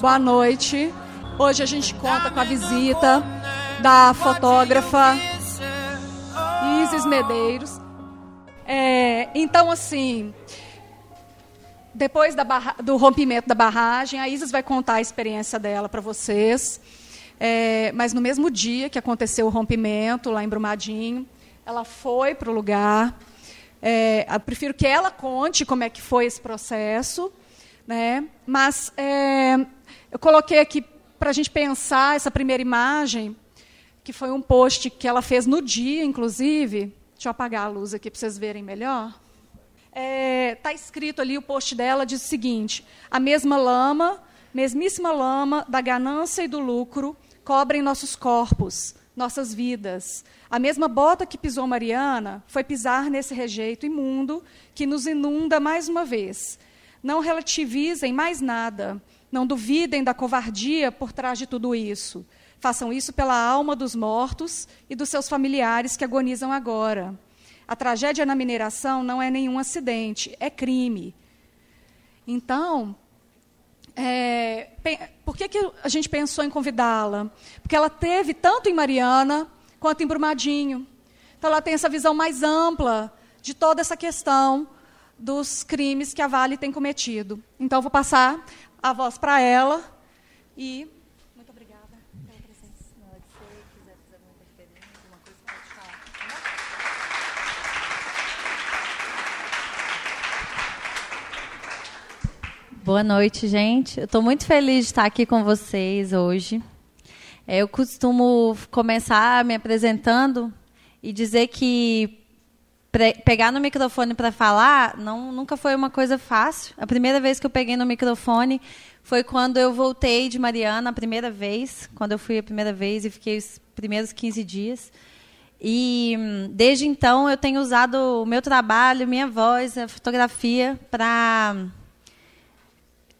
Boa noite. Hoje a gente conta com a visita da fotógrafa Isis Medeiros. É, então, assim, depois do rompimento da barragem, a Isis vai contar a experiência dela para vocês. É, mas no mesmo dia que aconteceu o rompimento, lá em Brumadinho, ela foi para o lugar. É, eu prefiro que ela conte como é que foi esse processo. Né? Mas é, eu coloquei aqui para a gente pensar essa primeira imagem, que foi um post que ela fez no dia, inclusive. Deixa eu apagar a luz aqui para vocês verem melhor. Está é, tá escrito ali, o post dela diz o seguinte: a mesma lama, mesmíssima lama da ganância e do lucro cobrem nossos corpos, nossas vidas. A mesma bota que pisou Mariana foi pisar nesse rejeito imundo que nos inunda mais uma vez. Não relativizem mais nada. Não duvidem da covardia por trás de tudo isso. Façam isso pela alma dos mortos e dos seus familiares que agonizam agora. A tragédia na mineração não é nenhum acidente, é crime. Então, é, por que, que a gente pensou em convidá-la? Porque ela teve tanto em Mariana quanto em Brumadinho. Então, ela tem essa visão mais ampla de toda essa questão dos crimes que a Vale tem cometido. Então, vou passar a voz para ela e Boa noite, gente. Eu estou muito feliz de estar aqui com vocês hoje. É, eu costumo começar me apresentando e dizer que pegar no microfone para falar não, nunca foi uma coisa fácil. A primeira vez que eu peguei no microfone foi quando eu voltei de Mariana, a primeira vez, quando eu fui a primeira vez e fiquei os primeiros 15 dias. E desde então eu tenho usado o meu trabalho, minha voz, a fotografia para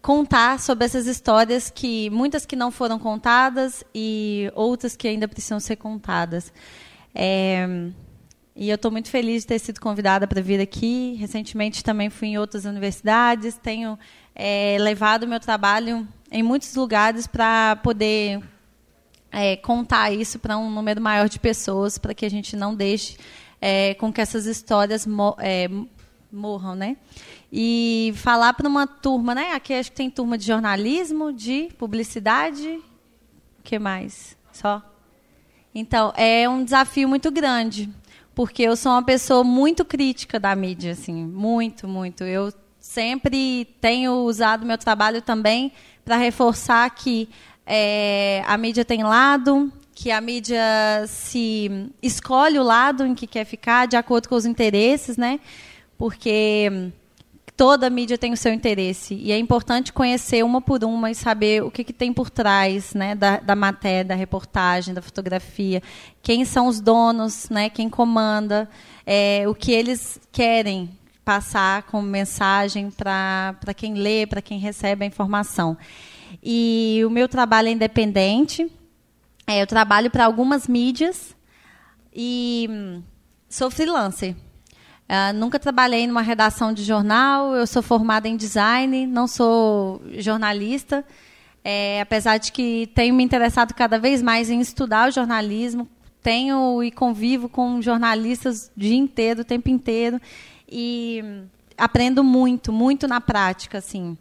contar sobre essas histórias que muitas que não foram contadas e outras que ainda precisam ser contadas. É, e eu estou muito feliz de ter sido convidada para vir aqui. Recentemente também fui em outras universidades, tenho é, levado o meu trabalho em muitos lugares para poder é, contar isso para um número maior de pessoas, para que a gente não deixe é, com que essas histórias é, morram, né? E falar para uma turma, né? Aqui acho que tem turma de jornalismo, de publicidade, o que mais? Só. Então, é um desafio muito grande, porque eu sou uma pessoa muito crítica da mídia, assim, muito, muito. Eu sempre tenho usado meu trabalho também para reforçar que é, a mídia tem lado, que a mídia se escolhe o lado em que quer ficar de acordo com os interesses, né? porque toda mídia tem o seu interesse e é importante conhecer uma por uma e saber o que, que tem por trás né, da, da, matéria, da reportagem, da fotografia, quem são os donos, né, quem comanda, é, o que eles querem passar como mensagem para quem lê, para quem recebe a informação. E o meu trabalho é independente, é, eu trabalho para algumas mídias e hum, sou freelancer. Uh, nunca trabalhei numa redação de jornal, eu sou formada em design, não sou jornalista, é, apesar de que tenho me interessado cada vez mais em estudar o jornalismo, tenho e convivo com jornalistas o dia inteiro, o tempo inteiro, e aprendo muito, muito na prática, assim.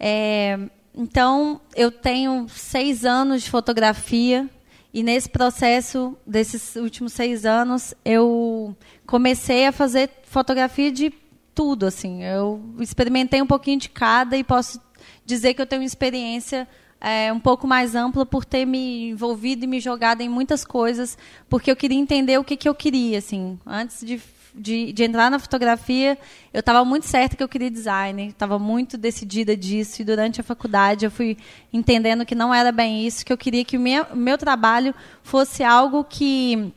É, então, eu tenho seis anos de fotografia, e nesse processo desses últimos seis anos, eu comecei a fazer fotografia de tudo. Assim, eu experimentei um pouquinho de cada e posso dizer que eu tenho uma experiência é, um pouco mais ampla por ter me envolvido e me jogado em muitas coisas, porque eu queria entender o que, que eu queria. Assim, antes de de, de entrar na fotografia, eu estava muito certa que eu queria design, estava muito decidida disso. E durante a faculdade eu fui entendendo que não era bem isso, que eu queria que o meu, meu trabalho fosse algo que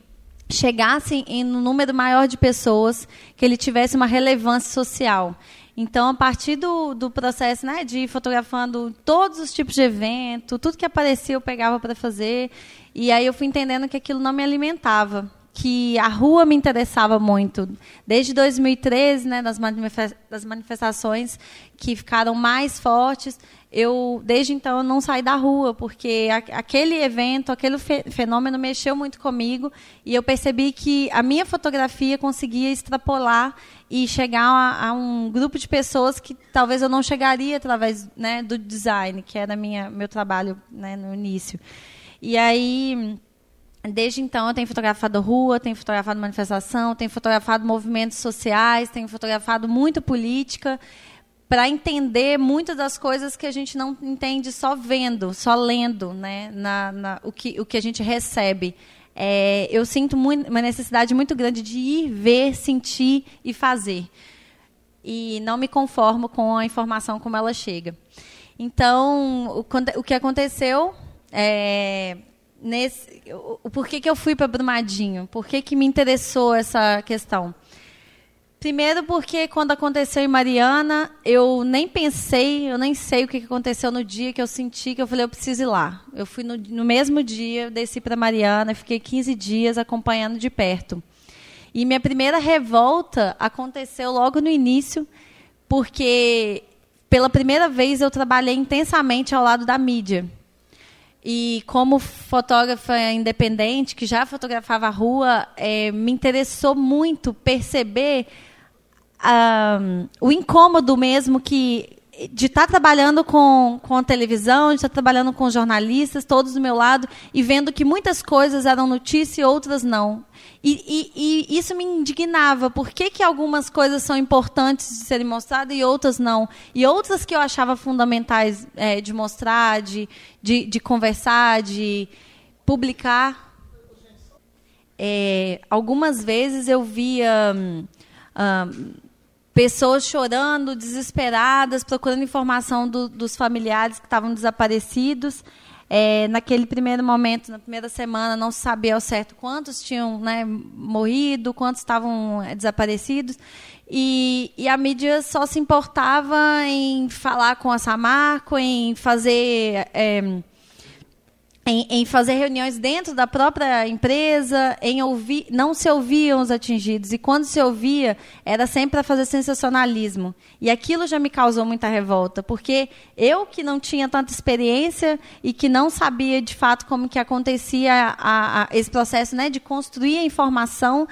chegasse em um número maior de pessoas, que ele tivesse uma relevância social. Então, a partir do, do processo né, de ir fotografando todos os tipos de evento, tudo que aparecia eu pegava para fazer, e aí eu fui entendendo que aquilo não me alimentava que a rua me interessava muito. Desde 2013, né, das manifestações que ficaram mais fortes, eu desde então eu não saí da rua porque aquele evento, aquele fenômeno mexeu muito comigo e eu percebi que a minha fotografia conseguia extrapolar e chegar a, a um grupo de pessoas que talvez eu não chegaria através né, do design, que era minha meu trabalho né, no início. E aí Desde então, eu tenho fotografado rua, tenho fotografado manifestação, tenho fotografado movimentos sociais, tenho fotografado muito política para entender muitas das coisas que a gente não entende só vendo, só lendo, né, na, na o, que, o que a gente recebe. É, eu sinto muito, uma necessidade muito grande de ir, ver, sentir e fazer. E não me conformo com a informação como ela chega. Então, o, o que aconteceu é, nesse, o, porquê que eu fui para Brumadinho? Por que, que me interessou essa questão? Primeiro porque quando aconteceu em Mariana, eu nem pensei, eu nem sei o que aconteceu no dia que eu senti que eu falei, eu preciso ir lá. Eu fui no, no mesmo dia, desci para Mariana, fiquei 15 dias acompanhando de perto. E minha primeira revolta aconteceu logo no início, porque pela primeira vez eu trabalhei intensamente ao lado da mídia. E como fotógrafa independente, que já fotografava a rua, é, me interessou muito perceber um, o incômodo mesmo que de estar tá trabalhando com, com a televisão, de estar tá trabalhando com jornalistas, todos do meu lado, e vendo que muitas coisas eram notícia e outras não. E, e, e, isso me indignava. Por que, que algumas coisas são importantes de serem mostradas e outras não? E outras que eu achava fundamentais é, de mostrar, de, de, de, conversar, de publicar. É, algumas vezes eu via. Hum, hum, pessoas chorando, desesperadas, procurando informação do, dos familiares que estavam desaparecidos. É, naquele primeiro momento, na primeira semana, não se sabia ao certo quantos tinham né, morrido, quantos estavam é, desaparecidos. E, e, a mídia só se importava em falar com a Samarco, em fazer. É, em, em, fazer reuniões dentro da própria empresa, em ouvir, não se ouviam os atingidos. E quando se ouvia era sempre para fazer sensacionalismo. E aquilo já me causou muita revolta porque eu que não tinha tanta experiência e que não sabia de fato como que acontecia a, a, esse processo né, de construir a informação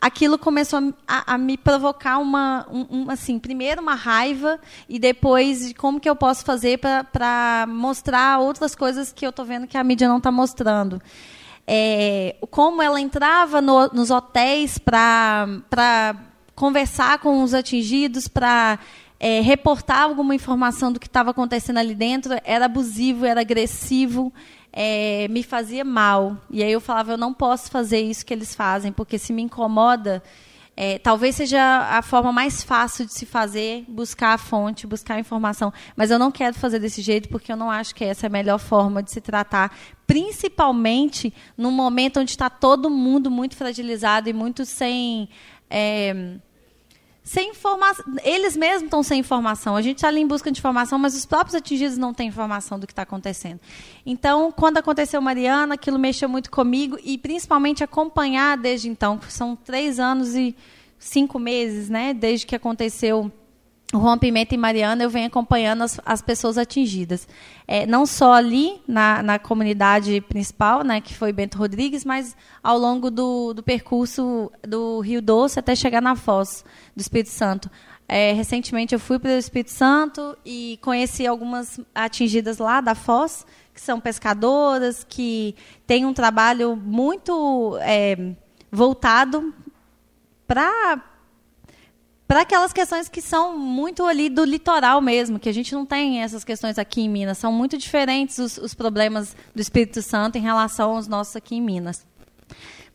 aquilo começou a, a me provocar uma, um, um, assim, primeiro uma raiva e depois como que eu posso fazer para mostrar outras coisas que eu estou vendo que a mídia não está mostrando. É, como ela entrava no, nos hotéis para conversar com os atingidos, para é, reportar alguma informação do que estava acontecendo ali dentro, era abusivo, era agressivo é, me fazia mal. E aí eu falava, eu não posso fazer isso que eles fazem, porque se me incomoda, é, talvez seja a forma mais fácil de se fazer, buscar a fonte, buscar a informação. Mas eu não quero fazer desse jeito, porque eu não acho que essa é a melhor forma de se tratar, principalmente num momento onde está todo mundo muito fragilizado e muito sem. É, sem informação. Eles mesmos estão sem informação. A gente está ali em busca de informação, mas os próprios atingidos não têm informação do que está acontecendo. Então, quando aconteceu Mariana, aquilo mexeu muito comigo e principalmente acompanhar desde então. São três anos e cinco meses, né, desde que aconteceu o rompimento em Mariana, eu venho acompanhando as, as pessoas atingidas. É, não só ali, na, na comunidade principal, né, que foi Bento Rodrigues, mas ao longo do, do percurso do Rio Doce até chegar na Foz do Espírito Santo. É, recentemente eu fui para o Espírito Santo e conheci algumas atingidas lá da Foz, que são pescadoras, que têm um trabalho muito é, voltado para para aquelas questões que são muito ali do litoral mesmo, que a gente não tem essas questões aqui em Minas. São muito diferentes os, os problemas do Espírito Santo em relação aos nossos aqui em Minas.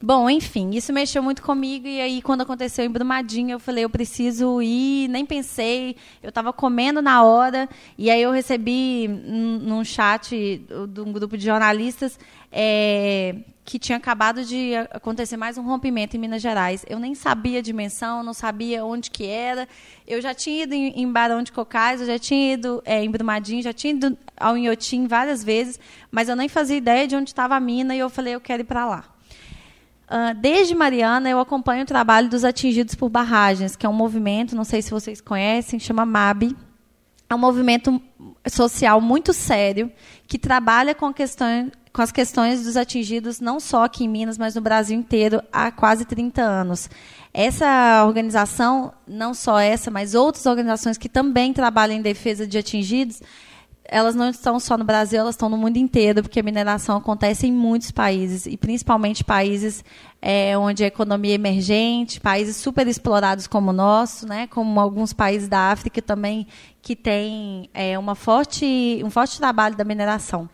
Bom, enfim, isso mexeu muito comigo e aí quando aconteceu em Brumadinho eu falei, eu preciso ir, nem pensei, eu estava comendo na hora e aí eu recebi num chat de um grupo de jornalistas é, que tinha acabado de acontecer mais um rompimento em Minas Gerais. Eu nem sabia a dimensão, não sabia onde que era. Eu já tinha ido em, Barão de Cocais, eu já tinha ido é, em Brumadinho, já tinha ido ao Inhotim várias vezes, mas eu nem fazia ideia de onde estava a mina e eu falei, eu quero ir para lá. Uh, desde Mariana, eu acompanho o trabalho dos atingidos por barragens, que é um movimento, não sei se vocês conhecem, chama MAB. É um movimento social muito sério que trabalha com, questão, com as questões dos atingidos, não só aqui em Minas, mas no Brasil inteiro, há quase 30 anos. Essa organização, não só essa, mas outras organizações que também trabalham em defesa de atingidos, elas não estão só no Brasil, elas estão no mundo inteiro, porque a mineração acontece em muitos países, e principalmente países é, onde a economia é emergente, países super explorados como o nosso, né, como alguns países da África também, que têm é, uma forte, um forte trabalho da mineração.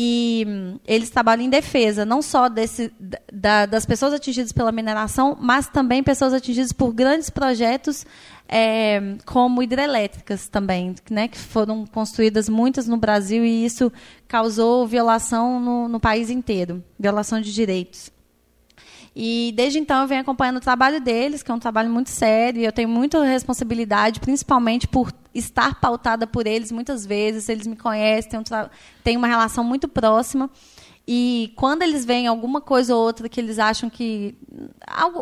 E hum, eles trabalham em defesa não só desse, da, das pessoas atingidas pela mineração, mas também pessoas atingidas por grandes projetos é, como hidrelétricas também, né, que foram construídas muitas no Brasil e isso causou violação no, no país inteiro, violação de direitos. E desde então eu venho acompanhando o trabalho deles, que é um trabalho muito sério, e eu tenho muita responsabilidade, principalmente por estar pautada por eles muitas vezes, eles me conhecem, têm, um uma relação muito próxima. E quando eles veem alguma coisa ou outra que eles acham que.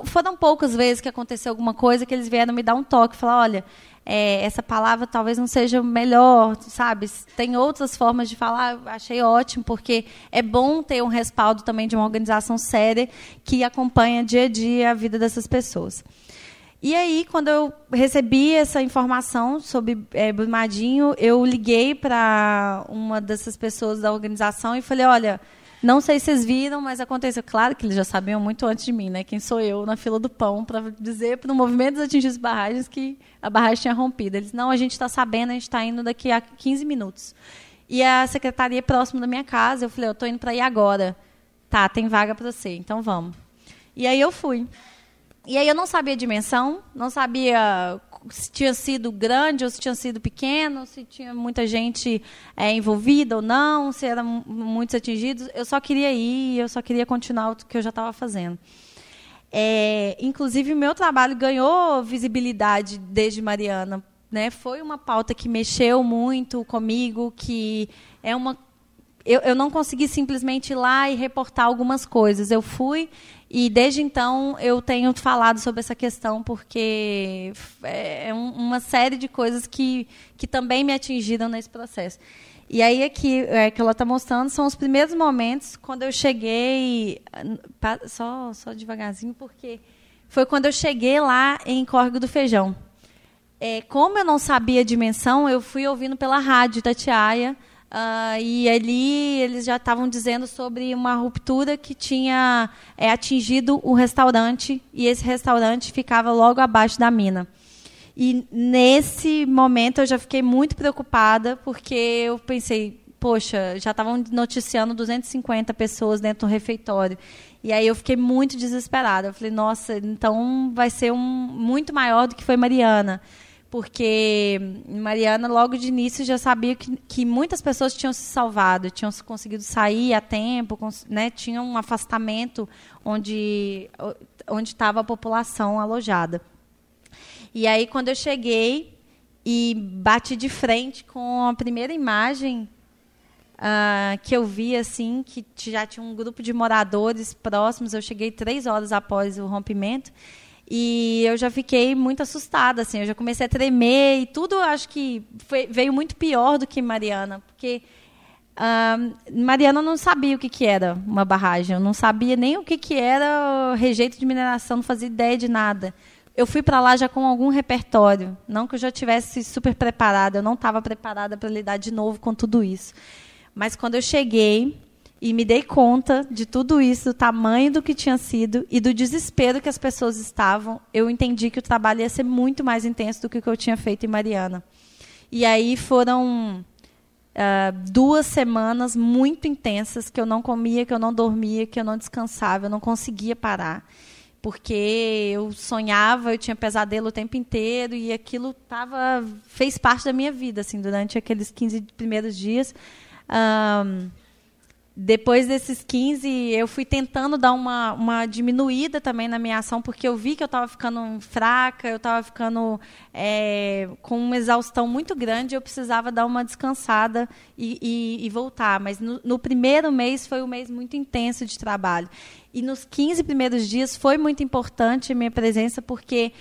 Foram poucas vezes que aconteceu alguma coisa que eles vieram me dar um toque, falar: olha, é, essa palavra talvez não seja melhor, sabe? Tem outras formas de falar, achei ótimo, porque é bom ter um respaldo também de uma organização séria que acompanha dia a dia a vida dessas pessoas. E aí, quando eu recebi essa informação sobre é, Brumadinho, eu liguei para uma dessas pessoas da organização e falei, olha, não sei se vocês viram, mas aconteceu. Claro que eles já sabiam muito antes de mim, né? Quem sou eu na fila do pão para dizer para o movimento dos atingidos barragens que a barragem tinha rompido. Eles, não, a gente está sabendo, a gente está indo daqui a 15 minutos. E a secretaria próxima da minha casa, eu falei, eu estou indo para ir agora. Tá, tem vaga para você, então vamos. E aí eu fui. E aí eu não sabia a dimensão, não sabia se tinha sido grande ou se tinha sido pequeno, se tinha muita gente é, envolvida ou não, se eram muitos atingidos. Eu só queria ir, eu só queria continuar o que eu já estava fazendo. É, inclusive, o meu trabalho ganhou visibilidade desde Mariana. Né? Foi uma pauta que mexeu muito comigo, que é uma eu, eu, não consegui simplesmente ir lá e reportar algumas coisas. Eu fui e desde então eu tenho falado sobre essa questão porque é, é uma série de coisas que, que também me atingiram nesse processo. E aí aqui é, que ela está mostrando são os primeiros momentos quando eu cheguei só só devagarzinho porque foi quando eu cheguei lá em Córrego do Feijão. É, como eu não sabia a dimensão, eu fui ouvindo pela rádio Tatiaia Uh, e ali eles já estavam dizendo sobre uma ruptura que tinha é, atingido o restaurante e esse restaurante ficava logo abaixo da mina. E nesse momento eu já fiquei muito preocupada porque eu pensei, poxa, já estavam noticiando 250 pessoas dentro do refeitório. E aí eu fiquei muito desesperada. Eu falei, nossa, então vai ser um muito maior do que foi Mariana porque Mariana logo de início já sabia que, que muitas pessoas tinham se salvado, tinham conseguido sair a tempo, né, tinham um afastamento onde onde estava a população alojada. E aí quando eu cheguei e bati de frente com a primeira imagem uh, que eu vi assim que já tinha um grupo de moradores próximos, eu cheguei três horas após o rompimento e eu já fiquei muito assustada, assim, eu já comecei a tremer e tudo acho que foi, veio muito pior do que Mariana, porque Mariana não sabia o que, que era uma barragem, eu não sabia nem o que, que era rejeito de mineração, não fazia ideia de nada. Eu fui para lá já com algum repertório, não que eu já tivesse super preparada, eu não estava preparada para lidar de novo com tudo isso. Mas quando eu cheguei, e me dei conta de tudo isso, do tamanho do que tinha sido e do desespero que as pessoas estavam, eu entendi que o trabalho ia ser muito mais intenso do que o que eu tinha feito em Mariana. E aí foram uh, duas semanas muito intensas que eu não comia, que eu não dormia, que eu não descansava, eu não conseguia parar. Porque eu sonhava, eu tinha pesadelo o tempo inteiro e aquilo tava, fez parte da minha vida assim, durante aqueles 15 primeiros dias. Um, depois desses 15, eu fui tentando dar uma, uma diminuída também na minha ação, porque eu vi que eu estava ficando fraca, eu estava ficando é, com uma exaustão muito grande, eu precisava dar uma descansada e, e, e voltar. Mas no, no, primeiro mês foi um mês muito intenso de trabalho. E nos 15 primeiros dias foi muito importante a minha presença, porque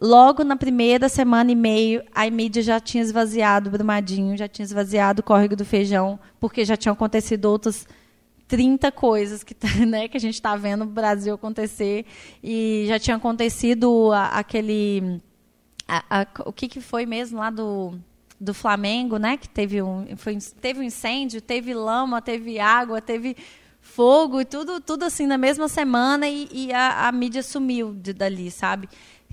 logo na primeira semana e meio, a mídia já tinha esvaziado o Brumadinho, já tinha esvaziado o Córrego do Feijão, porque já tinham acontecido outras 30 coisas que, né, que a gente está vendo no Brasil acontecer. E já tinha acontecido a, aquele. A, a, o que, que foi mesmo lá do, do Flamengo, né? Que teve um, foi, teve um incêndio, teve lama, teve água, teve fogo e tudo, tudo assim na mesma semana e, e a, a mídia sumiu de, dali, sabe?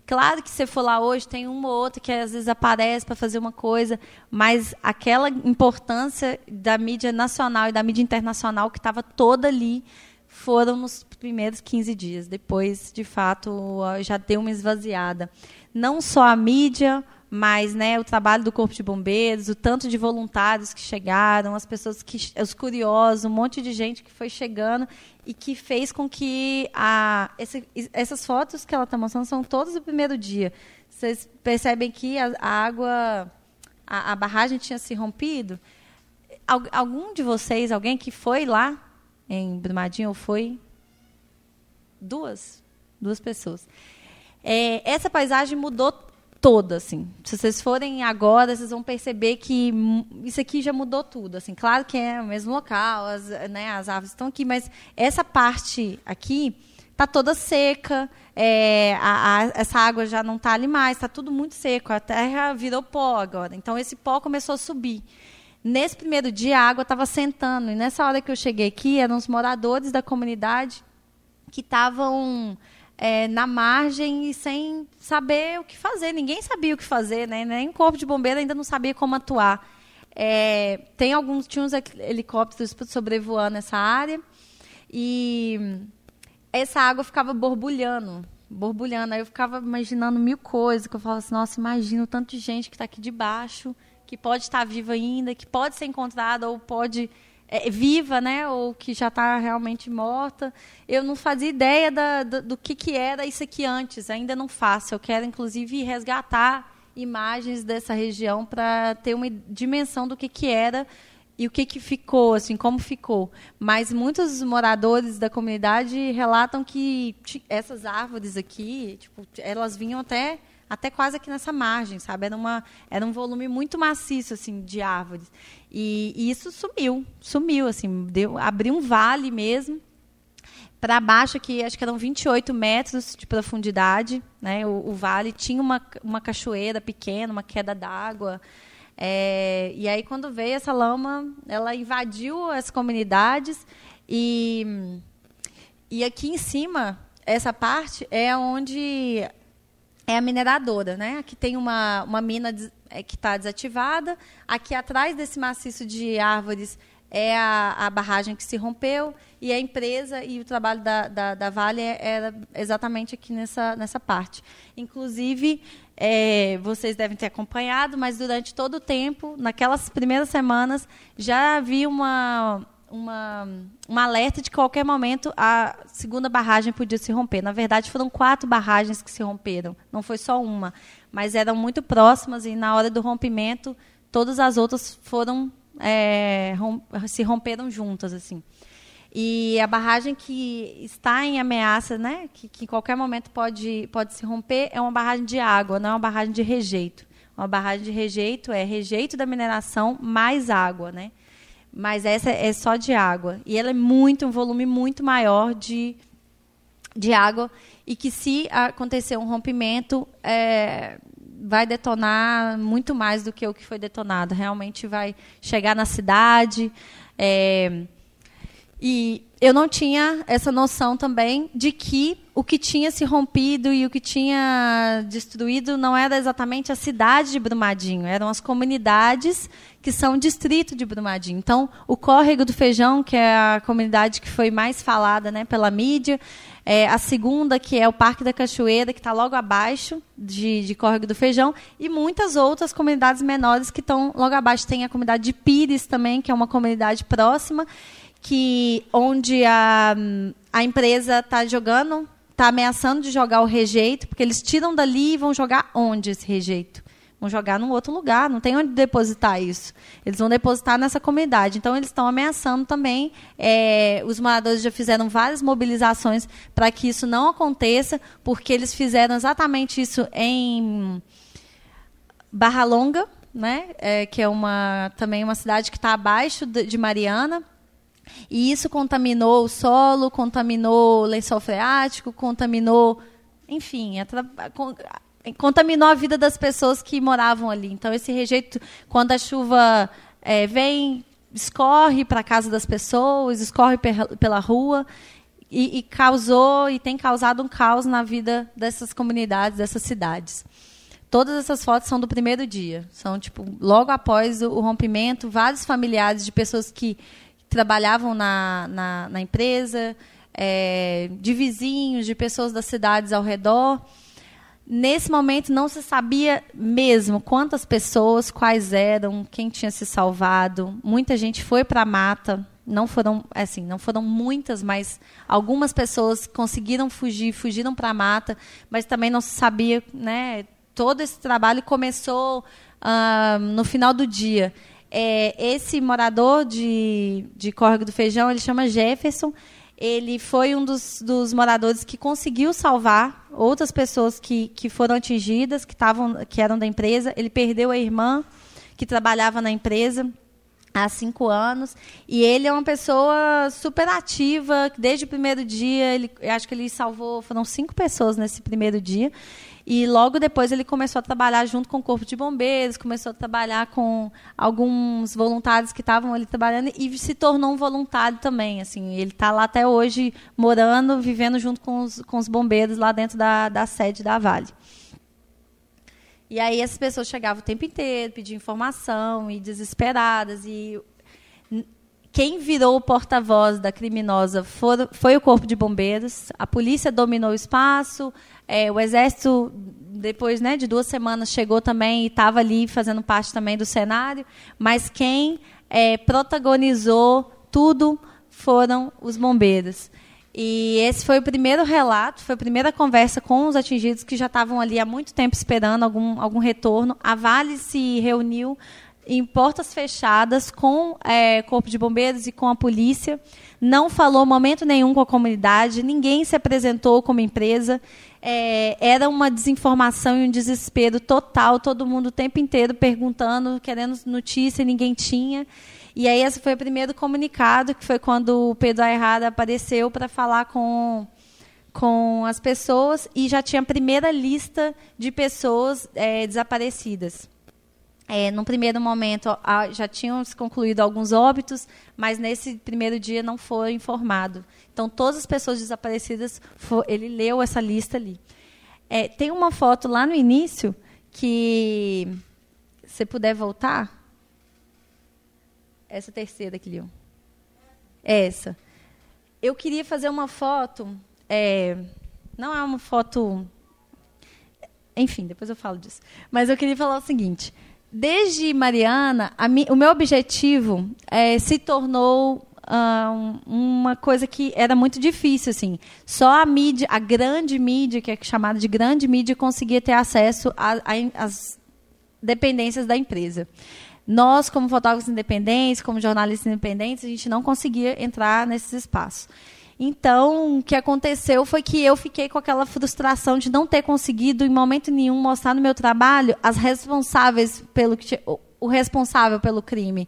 Claro que você for lá hoje, tem uma ou outra que às vezes aparece para fazer uma coisa, mas aquela importância da mídia nacional e da mídia internacional que estava toda ali foram nos primeiros 15 dias. Depois, de fato, já deu uma esvaziada. Não só a mídia, mas né, o trabalho do Corpo de Bombeiros, o tanto de voluntários que chegaram, as pessoas que. os curiosos, um monte de gente que foi chegando e que fez com que a, esse, essas fotos que ela está mostrando são todas do primeiro dia. Vocês percebem que a, a água, a, a, barragem tinha se rompido. Algum de vocês, alguém que foi lá em Brumadinho, ou foi? Duas? Duas pessoas. É, essa paisagem mudou toda, assim. Se vocês forem agora, vocês vão perceber que isso aqui já mudou tudo, assim. Claro que é o mesmo local, as, né, as árvores estão aqui, mas essa parte aqui está toda seca, é, a, a, essa água já não está ali mais, está tudo muito seco, a terra virou pó agora. Então, esse pó começou a subir. Nesse primeiro dia, a água estava sentando, e nessa hora que eu cheguei aqui, eram os moradores da comunidade que estavam é, na margem e sem saber o que fazer. Ninguém sabia o que fazer, né? nem o corpo de bombeiro ainda não sabia como atuar. É, tem alguns tinha uns helicópteros sobrevoando essa área e essa água ficava borbulhando, borbulhando. Aí eu ficava imaginando mil coisas, que eu falava assim, nossa, imagina o tanto de gente que está aqui debaixo, que pode estar viva ainda, que pode ser encontrada ou pode é, viva, né, ou que já está realmente morta. Eu não fazia ideia da, do, do que, que era isso aqui antes, ainda não faço. Eu quero, inclusive, resgatar imagens dessa região para ter uma dimensão do que, que era e o que, que ficou, assim, como ficou. Mas muitos moradores da comunidade relatam que essas árvores aqui, tipo, elas vinham até até quase aqui nessa margem, sabe? Era, uma, era um volume muito maciço, assim, de árvores. E, e isso sumiu, sumiu, assim, deu, abriu um vale mesmo, para baixo aqui, acho que eram 28 metros de profundidade, né? O, o vale tinha uma, uma cachoeira pequena, uma queda d'água, é, e aí, quando veio essa lama, ela invadiu as comunidades e, e aqui em cima, essa parte é onde é a mineradora, né? Aqui tem uma, uma mina é, que está desativada. Aqui atrás desse maciço de árvores é a, a, barragem que se rompeu e a empresa e o trabalho da, da, da Vale era exatamente aqui nessa, nessa parte. Inclusive, é, vocês devem ter acompanhado, mas durante todo o tempo, naquelas primeiras semanas, já havia uma, uma, um alerta de que qualquer momento a segunda barragem podia se romper. Na verdade, foram quatro barragens que se romperam, não foi só uma, mas eram muito próximas e na hora do rompimento todas as outras foram é, rom se romperam juntas assim. E a barragem que está em ameaça, né, que, que em qualquer momento pode, pode se romper, é uma barragem de água, não é uma barragem de rejeito. Uma barragem de rejeito é rejeito da mineração mais água, né? Mas essa é só de água. E ela é muito, um volume muito maior de, de água. E que se acontecer um rompimento, é, vai detonar muito mais do que o que foi detonado. Realmente vai chegar na cidade. É, e eu não tinha essa noção também de que o que tinha se rompido e o que tinha destruído não era exatamente a cidade de Brumadinho, eram as comunidades que são distrito de Brumadinho. Então, o Córrego do Feijão, que é a comunidade que foi mais falada né, pela mídia, é, a segunda, que é o Parque da Cachoeira, que está logo abaixo de, de Córrego do Feijão, e muitas outras comunidades menores que estão logo abaixo. Tem a comunidade de Pires também, que é uma comunidade próxima que onde a, a empresa está jogando, está ameaçando de jogar o rejeito, porque eles tiram dali e vão jogar onde esse rejeito? vão jogar num outro lugar, não tem onde depositar isso. Eles vão depositar nessa comunidade. Então, eles estão ameaçando também. É, os moradores já fizeram várias mobilizações para que isso não aconteça, porque eles fizeram exatamente isso em Barra Longa, né? É, que é uma, também uma cidade que está abaixo de, de Mariana. E isso contaminou o solo, contaminou o lençol freático, contaminou, enfim, contaminou a vida das pessoas que moravam ali. Então, esse rejeito, quando a chuva é, vem, escorre para a casa das pessoas, escorre pela rua e, e, causou e tem causado um caos na vida dessas comunidades, dessas cidades. Todas essas fotos são do primeiro dia. São, tipo, logo após o, o rompimento, vários familiares de pessoas que trabalhavam na, na, na empresa, é, de vizinhos, de pessoas das cidades ao redor. Nesse momento não se sabia mesmo quantas pessoas, quais eram, quem tinha se salvado. Muita gente foi para a mata. Não foram, assim, não foram muitas, mas algumas pessoas conseguiram fugir, fugiram para a mata, mas também não se sabia, né? todo esse trabalho começou uh, no final do dia. É, esse morador de, de Córrego do Feijão, ele chama Jefferson. Ele foi um dos, dos moradores que conseguiu salvar outras pessoas que, que foram atingidas, que, tavam, que eram da empresa. Ele perdeu a irmã, que trabalhava na empresa há cinco anos. E ele é uma pessoa super ativa, desde o primeiro dia. Ele, acho que ele salvou, foram cinco pessoas nesse primeiro dia. E logo depois ele começou a trabalhar junto com o Corpo de Bombeiros, começou a trabalhar com alguns voluntários que estavam ali trabalhando e se tornou um voluntário também. Assim, ele está lá até hoje morando, vivendo junto com os, com os bombeiros lá dentro da, da sede da Vale. E aí essas pessoas chegavam o tempo inteiro, pediam informação e desesperadas. E quem virou o porta-voz da criminosa foi, foi, o Corpo de Bombeiros. A polícia dominou o espaço, é, o Exército, depois né, de duas semanas, chegou também e estava ali fazendo parte também do cenário, mas quem é, protagonizou tudo foram os bombeiros. E esse foi o primeiro relato, foi a primeira conversa com os atingidos que já estavam ali há muito tempo esperando algum, algum retorno. A Vale se reuniu em portas fechadas com é, Corpo de Bombeiros e com a polícia. Não falou momento nenhum com a comunidade, ninguém se apresentou como empresa. É, era uma desinformação e um desespero total, todo mundo o tempo inteiro perguntando, querendo notícia, e ninguém tinha. E aí esse foi o primeiro comunicado, que foi quando o Pedro Ayrrada apareceu para falar com com as pessoas e já tinha a primeira lista de pessoas é, desaparecidas. É, no primeiro momento já tinham se concluído alguns óbitos, mas nesse primeiro dia não foi informado. Então, todas as pessoas desaparecidas, ele leu essa lista ali. É, tem uma foto lá no início que, se puder voltar, essa terceira aqui, ó. Essa. Eu queria fazer uma foto, é, não é uma foto, enfim, depois eu falo disso. Mas eu queria falar o seguinte: desde Mariana, mi, o meu objetivo é, se tornou uh, uma coisa que era muito difícil, assim. Só a mídia, a grande mídia, que é chamada de grande mídia, conseguia ter acesso às dependências da empresa. Nós, como fotógrafos independentes, como jornalistas independentes, a gente não conseguia entrar nesses espaços. Então, o que aconteceu foi que eu fiquei com aquela frustração de não ter conseguido, em momento nenhum, mostrar no meu trabalho as responsáveis pelo o responsável pelo crime.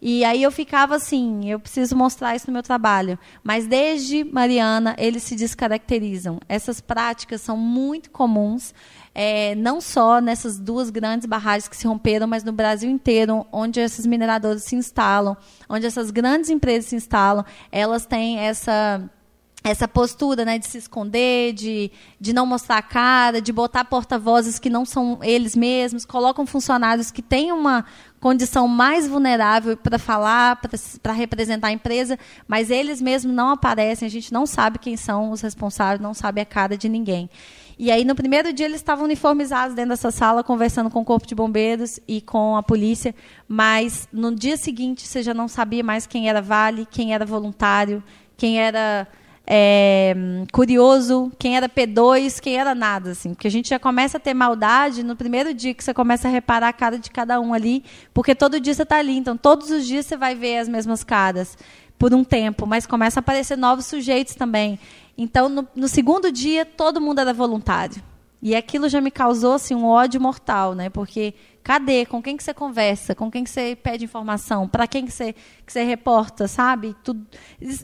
E aí eu ficava assim, eu preciso mostrar isso no meu trabalho. Mas desde Mariana, eles se descaracterizam. Essas práticas são muito comuns, é, não só nessas duas grandes barragens que se romperam, mas no Brasil inteiro, onde esses mineradores se instalam, onde essas grandes empresas se instalam, elas têm essa essa postura né, de se esconder, de, de não mostrar a cara, de botar porta-vozes que não são eles mesmos, colocam funcionários que têm uma condição mais vulnerável para falar, para representar a empresa, mas eles mesmos não aparecem, a gente não sabe quem são os responsáveis, não sabe a cara de ninguém. E aí, no primeiro dia, eles estavam uniformizados dentro dessa sala, conversando com o Corpo de Bombeiros e com a polícia, mas no dia seguinte você já não sabia mais quem era Vale, quem era voluntário, quem era é, curioso, quem era P2, quem era nada, assim. Porque a gente já começa a ter maldade no primeiro dia que você começa a reparar a cara de cada um ali, porque todo dia você está ali. Então, todos os dias você vai ver as mesmas caras por um tempo, mas começa a aparecer novos sujeitos também. Então, no, no segundo dia, todo mundo era voluntário. E aquilo já me causou assim, um ódio mortal, né? Porque Cadê? Com quem que você conversa? Com quem que você pede informação? Para quem que você, que você reporta, sabe? Tudo,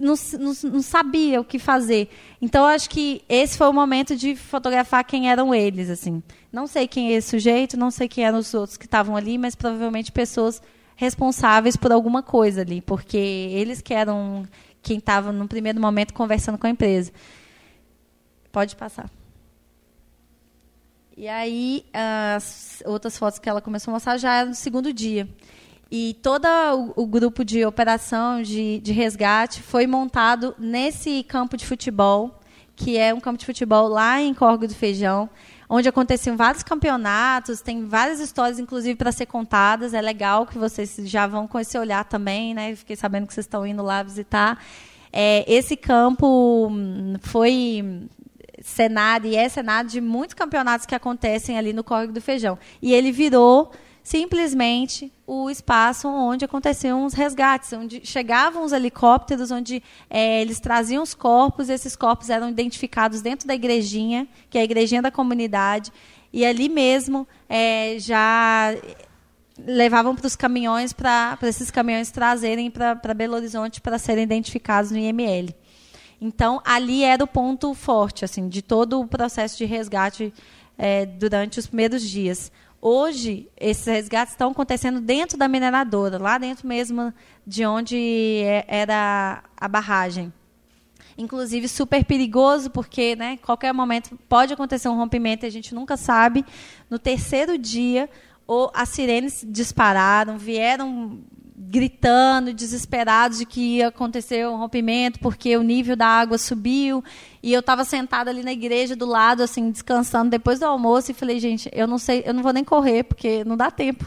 não, não, não, sabia o que fazer. Então, acho que esse foi o momento de fotografar quem eram eles. assim. Não sei quem é esse sujeito, não sei quem eram os outros que estavam ali, mas provavelmente pessoas responsáveis por alguma coisa ali, porque eles que eram quem estava no primeiro momento conversando com a empresa. Pode passar. E aí, as outras fotos que ela começou a mostrar já eram no segundo dia. E todo o, o grupo de operação, de, de resgate, foi montado nesse campo de futebol, que é um campo de futebol lá em Corgo do Feijão, onde aconteciam vários campeonatos, tem várias histórias, inclusive, para ser contadas. É legal que vocês já vão com esse olhar também, né? Fiquei sabendo que vocês estão indo lá visitar. É, esse campo hum, foi cenário e é cenário de muitos campeonatos que acontecem ali no Córrego do Feijão. E ele virou simplesmente o espaço onde aconteciam os resgates, onde chegavam os helicópteros, onde é, eles traziam os corpos, esses corpos eram identificados dentro da igrejinha, que é a igrejinha da comunidade, e ali mesmo é, já levavam para os caminhões, para esses caminhões trazerem para Belo Horizonte para serem identificados no IML. Então, ali era o ponto forte assim, de todo o processo de resgate é, durante os primeiros dias. Hoje, esses resgates estão acontecendo dentro da mineradora, lá dentro mesmo de onde é, era a barragem. Inclusive, super perigoso, porque né, qualquer momento pode acontecer um rompimento e a gente nunca sabe. No terceiro dia, ou as sirenes dispararam, vieram gritando, desesperados de que ia acontecer um rompimento porque o nível da água subiu. E eu estava sentada ali na igreja do lado, assim, descansando depois do almoço e falei, gente, eu não sei, eu não vou nem correr porque não dá tempo.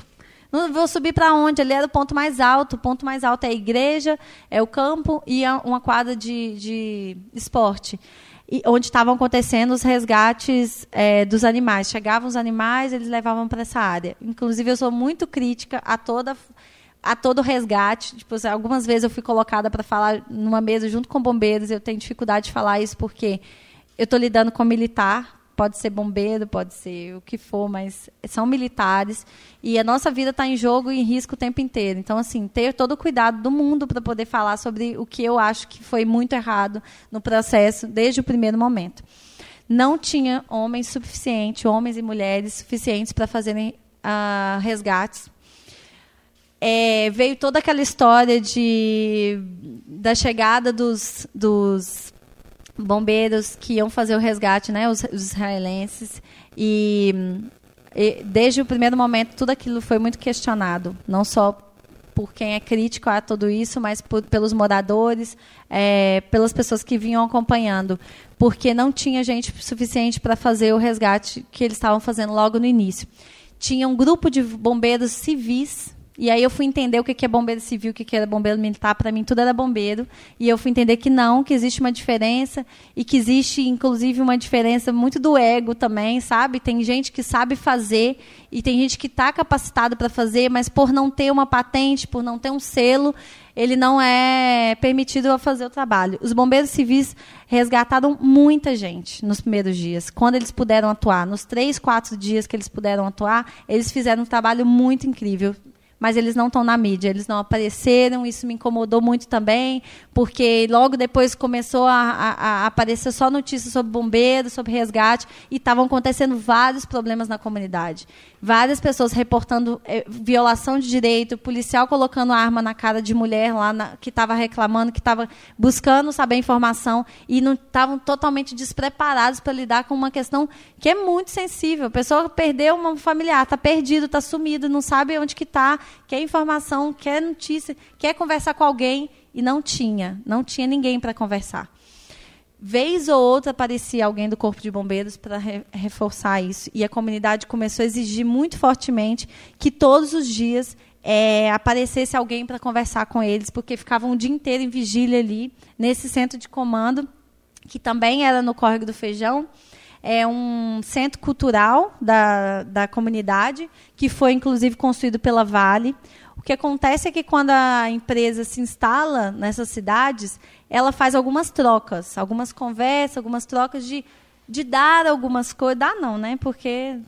Não vou subir para onde? Ali era o ponto mais alto. O ponto mais alto é a igreja, é o campo e uma quadra de, de esporte. E onde estavam acontecendo os resgates é, dos animais. Chegavam os animais, eles levavam para essa área. Inclusive, eu sou muito crítica a toda a todo resgate. Tipo, algumas vezes eu fui colocada para falar numa mesa junto com bombeiros. Eu tenho dificuldade de falar isso porque eu estou lidando com militar. Pode ser bombeiro, pode ser o que for, mas são militares e a nossa vida está em jogo e em risco o tempo inteiro. Então, assim, ter todo o cuidado do mundo para poder falar sobre o que eu acho que foi muito errado no processo desde o primeiro momento. Não tinha homens suficientes, homens e mulheres suficientes para fazerem uh, resgates é, veio toda aquela história de, da chegada dos, dos bombeiros que iam fazer o resgate, né, os, os israelenses, e, e, desde o primeiro momento tudo aquilo foi muito questionado, não só por quem é crítico a tudo isso, mas por, pelos moradores, é, pelas pessoas que vinham acompanhando, porque não tinha gente suficiente para fazer o resgate que eles estavam fazendo logo no início. Tinha um grupo de bombeiros civis e aí eu fui entender o que é bombeiro civil, o que é bombeiro militar. Para mim, tudo era bombeiro. E eu fui entender que não, que existe uma diferença e que existe, inclusive, uma diferença muito do ego também, sabe? Tem gente que sabe fazer e tem gente que está capacitado para fazer, mas por não ter uma patente, por não ter um selo, ele não é permitido a fazer o trabalho. Os bombeiros civis resgataram muita gente nos primeiros dias, quando eles puderam atuar. Nos três, quatro dias que eles puderam atuar, eles fizeram um trabalho muito incrível mas eles não estão na mídia, eles não apareceram. Isso me incomodou muito também, porque logo depois começou a, a, a aparecer só notícias sobre bombeiros, sobre resgate, e estavam acontecendo vários problemas na comunidade. Várias pessoas reportando eh, violação de direito, policial colocando arma na cara de mulher lá na, que estava reclamando, que estava buscando saber informação e não estavam totalmente despreparados para lidar com uma questão que é muito sensível. A pessoa perdeu um familiar, está perdido, está sumido, não sabe onde que está, quer informação, quer notícia, quer conversar com alguém e não tinha, não tinha ninguém para conversar. Vez ou outra aparecia alguém do Corpo de Bombeiros para re reforçar isso. E a comunidade começou a exigir muito fortemente que todos os dias é, aparecesse alguém para conversar com eles, porque ficavam o dia inteiro em vigília ali, nesse centro de comando, que também era no Córrego do Feijão. É um centro cultural da, da comunidade, que foi inclusive construído pela Vale. Que acontece é que quando a empresa se instala nessas cidades, ela faz algumas trocas, algumas conversas, algumas trocas de, de dar algumas coisas. Dar não, né? Porque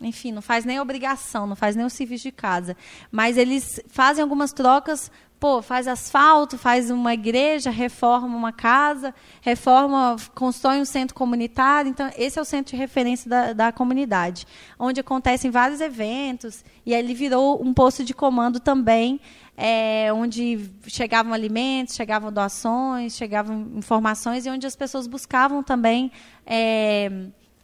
enfim, não faz nem obrigação, não faz nem o serviço de casa. Mas eles fazem algumas trocas, pô, faz asfalto, faz uma igreja, reforma uma casa, reforma, constrói um centro comunitário. Então, esse é o centro de referência da, da comunidade, onde acontecem vários eventos. E ele virou um posto de comando também, é, onde chegavam alimentos, chegavam doações, chegavam informações e onde as pessoas buscavam também é,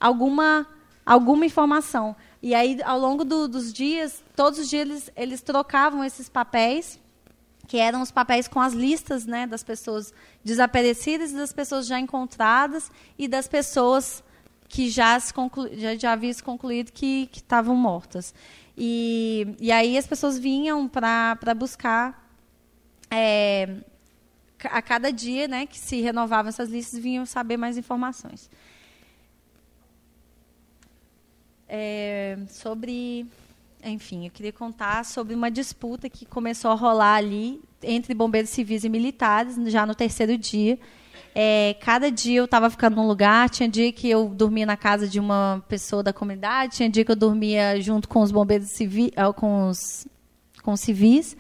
alguma alguma informação. E aí, ao longo do, dos dias, todos os dias eles, eles trocavam esses papéis, que eram os papéis com as listas né, das pessoas desaparecidas das pessoas já encontradas e das pessoas que já, se conclu, já, já haviam se concluído que estavam mortas. E, e aí as pessoas vinham para buscar é, a cada dia, né, que se renovavam essas listas, vinham saber mais informações. é, sobre. Enfim, eu queria contar sobre uma disputa que começou a rolar ali entre bombeiros civis e militares, já no terceiro dia. É, cada dia eu estava ficando num lugar, tinha dia que eu dormia na casa de uma pessoa da comunidade, tinha dia que eu dormia junto com os bombeiros civis, ah, com os, com os civis.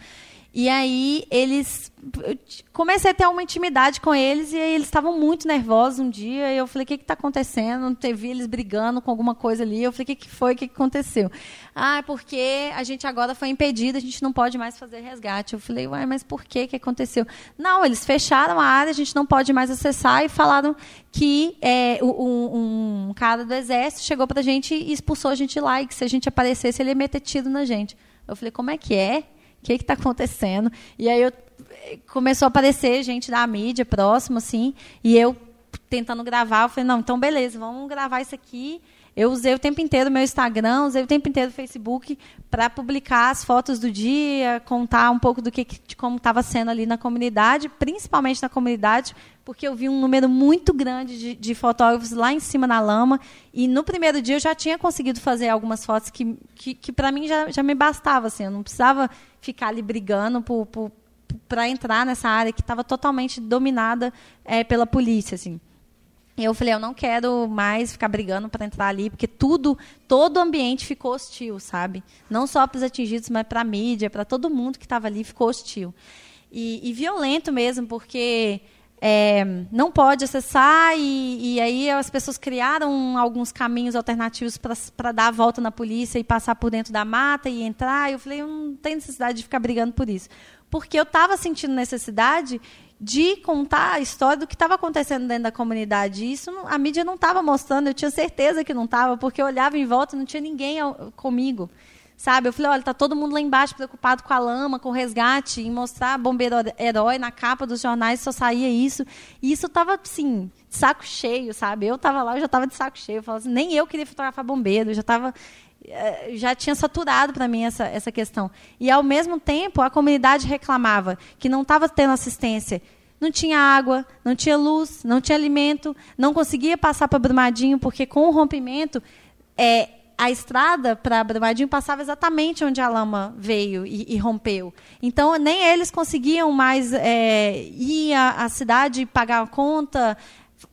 E aí eles. Comecei a ter uma intimidade com eles e eles estavam muito nervosos um dia. E eu falei: o que está acontecendo? Eu vi eles brigando com alguma coisa ali. Eu falei: o que, que foi? O que, que aconteceu? Ah, é porque a gente agora foi impedido, a gente não pode mais fazer resgate. Eu falei: uai, mas por que que aconteceu? Não, eles fecharam a área, a gente não pode mais acessar e falaram que é, um, um cara do exército chegou para a gente e expulsou a gente lá e que se a gente aparecesse ele ia meter tiro na gente. Eu falei: como é que é? O que está acontecendo? E aí eu, começou a aparecer gente da mídia próxima, assim, e eu tentando gravar, eu falei, não, então beleza, vamos gravar isso aqui. Eu usei o tempo inteiro meu Instagram, usei o tempo inteiro o Facebook para publicar as fotos do dia, contar um pouco do que de como estava sendo ali na comunidade, principalmente na comunidade, porque eu vi um número muito grande de, de, fotógrafos lá em cima na lama. E no primeiro dia eu já tinha conseguido fazer algumas fotos que, que, que para mim já, já me bastava. Assim, eu não precisava ficar ali brigando para entrar nessa área que estava totalmente dominada é, pela polícia. Assim. Eu falei, eu não quero mais ficar brigando para entrar ali, porque tudo, todo o ambiente ficou hostil, sabe? Não só para os atingidos, mas para a mídia, para todo mundo que estava ali ficou hostil. E, e violento mesmo, porque é, não pode acessar e, e, aí as pessoas criaram alguns caminhos alternativos para dar a volta na polícia e passar por dentro da mata e entrar. Eu falei, eu não tem necessidade de ficar brigando por isso. Porque eu estava sentindo necessidade de contar a história do que estava acontecendo dentro da comunidade. Isso a mídia não estava mostrando, eu tinha certeza que não estava, porque eu olhava em volta e não tinha ninguém comigo. Sabe? Eu falei, olha, tá todo mundo lá embaixo preocupado com a lama, com o resgate, em mostrar bombeiro herói na capa dos jornais, só saía isso. E isso tava, assim, de saco cheio, sabe? Eu tava lá, eu já tava de saco cheio. Eu falava assim, nem eu queria fotografar bombeiro, eu já tava eh, já tinha saturado para mim essa, essa questão. E, ao mesmo tempo, a comunidade reclamava que não estava tendo assistência. Não tinha água, não tinha luz, não tinha alimento, não conseguia passar para Brumadinho, porque com o rompimento, é, a estrada para Brumadinho passava exatamente onde a lama veio e, e rompeu. Então, nem eles conseguiam mais é, ir à, à cidade pagar a conta,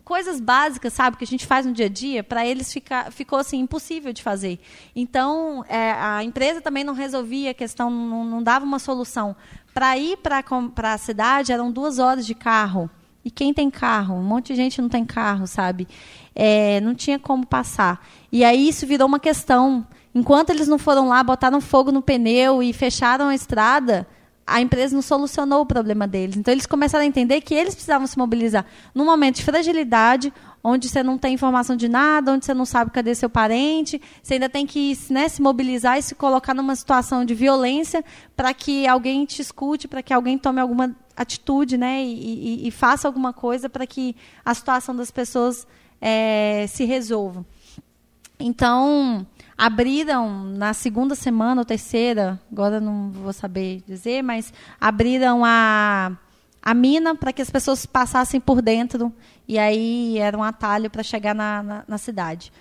coisas básicas, sabe, que a gente faz no dia a dia, para eles fica, ficou assim impossível de fazer. Então, é, a empresa também não resolvia a questão, não, não dava uma solução. Para ir para a cidade eram duas horas de carro. E quem tem carro? Um monte de gente não tem carro, sabe? É, não tinha como passar. E aí isso virou uma questão. Enquanto eles não foram lá, botaram fogo no pneu e fecharam a estrada, a empresa não solucionou o problema deles. Então eles começaram a entender que eles precisavam se mobilizar num momento de fragilidade, onde você não tem informação de nada, onde você não sabe cadê seu parente, você ainda tem que né, se mobilizar e se colocar numa situação de violência para que alguém te escute, para que alguém tome alguma atitude, né, e, e, e faça alguma coisa para que a situação das pessoas é, se resolva. Então, abriram na segunda semana ou terceira, agora não vou saber dizer, mas abriram a a mina para que as pessoas passassem por dentro e aí era um atalho para chegar na, na, na, cidade.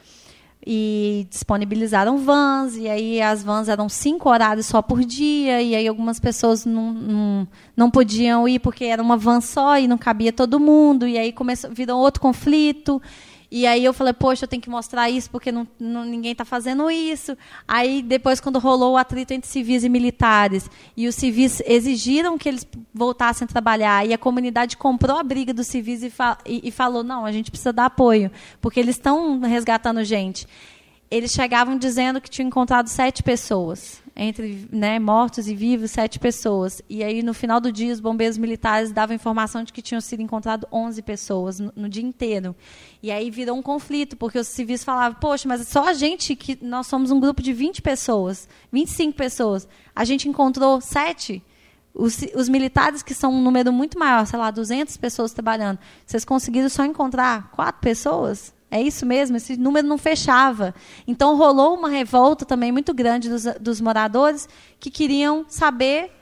E disponibilizaram vans, e aí as vans eram cinco horários só por dia, e aí algumas pessoas não, não, não podiam ir porque era uma van só e não cabia todo mundo, e aí começou, virou outro conflito. E aí eu falei, poxa, eu tenho que mostrar isso porque não, não ninguém está fazendo isso. Aí depois, quando rolou o atrito entre civis e militares, e os civis exigiram que eles voltassem a trabalhar, e a comunidade comprou a briga dos civis e, fa e, e falou, não, a gente precisa dar apoio, porque eles estão resgatando gente. Eles chegavam dizendo que tinham encontrado sete pessoas entre né, mortos e vivos, sete pessoas. E aí, no final do dia, os bombeiros militares davam informação de que tinham sido encontradas 11 pessoas no, no, dia inteiro. E aí virou um conflito, porque os civis falavam, poxa, mas só a gente, que nós somos um grupo de 20 pessoas, 25 pessoas, a gente encontrou sete. Os, os, militares, que são um número muito maior, sei lá, 200 pessoas trabalhando, vocês conseguiram só encontrar quatro pessoas? É isso mesmo, esse número não fechava. Então rolou uma revolta também muito grande dos, dos moradores que queriam saber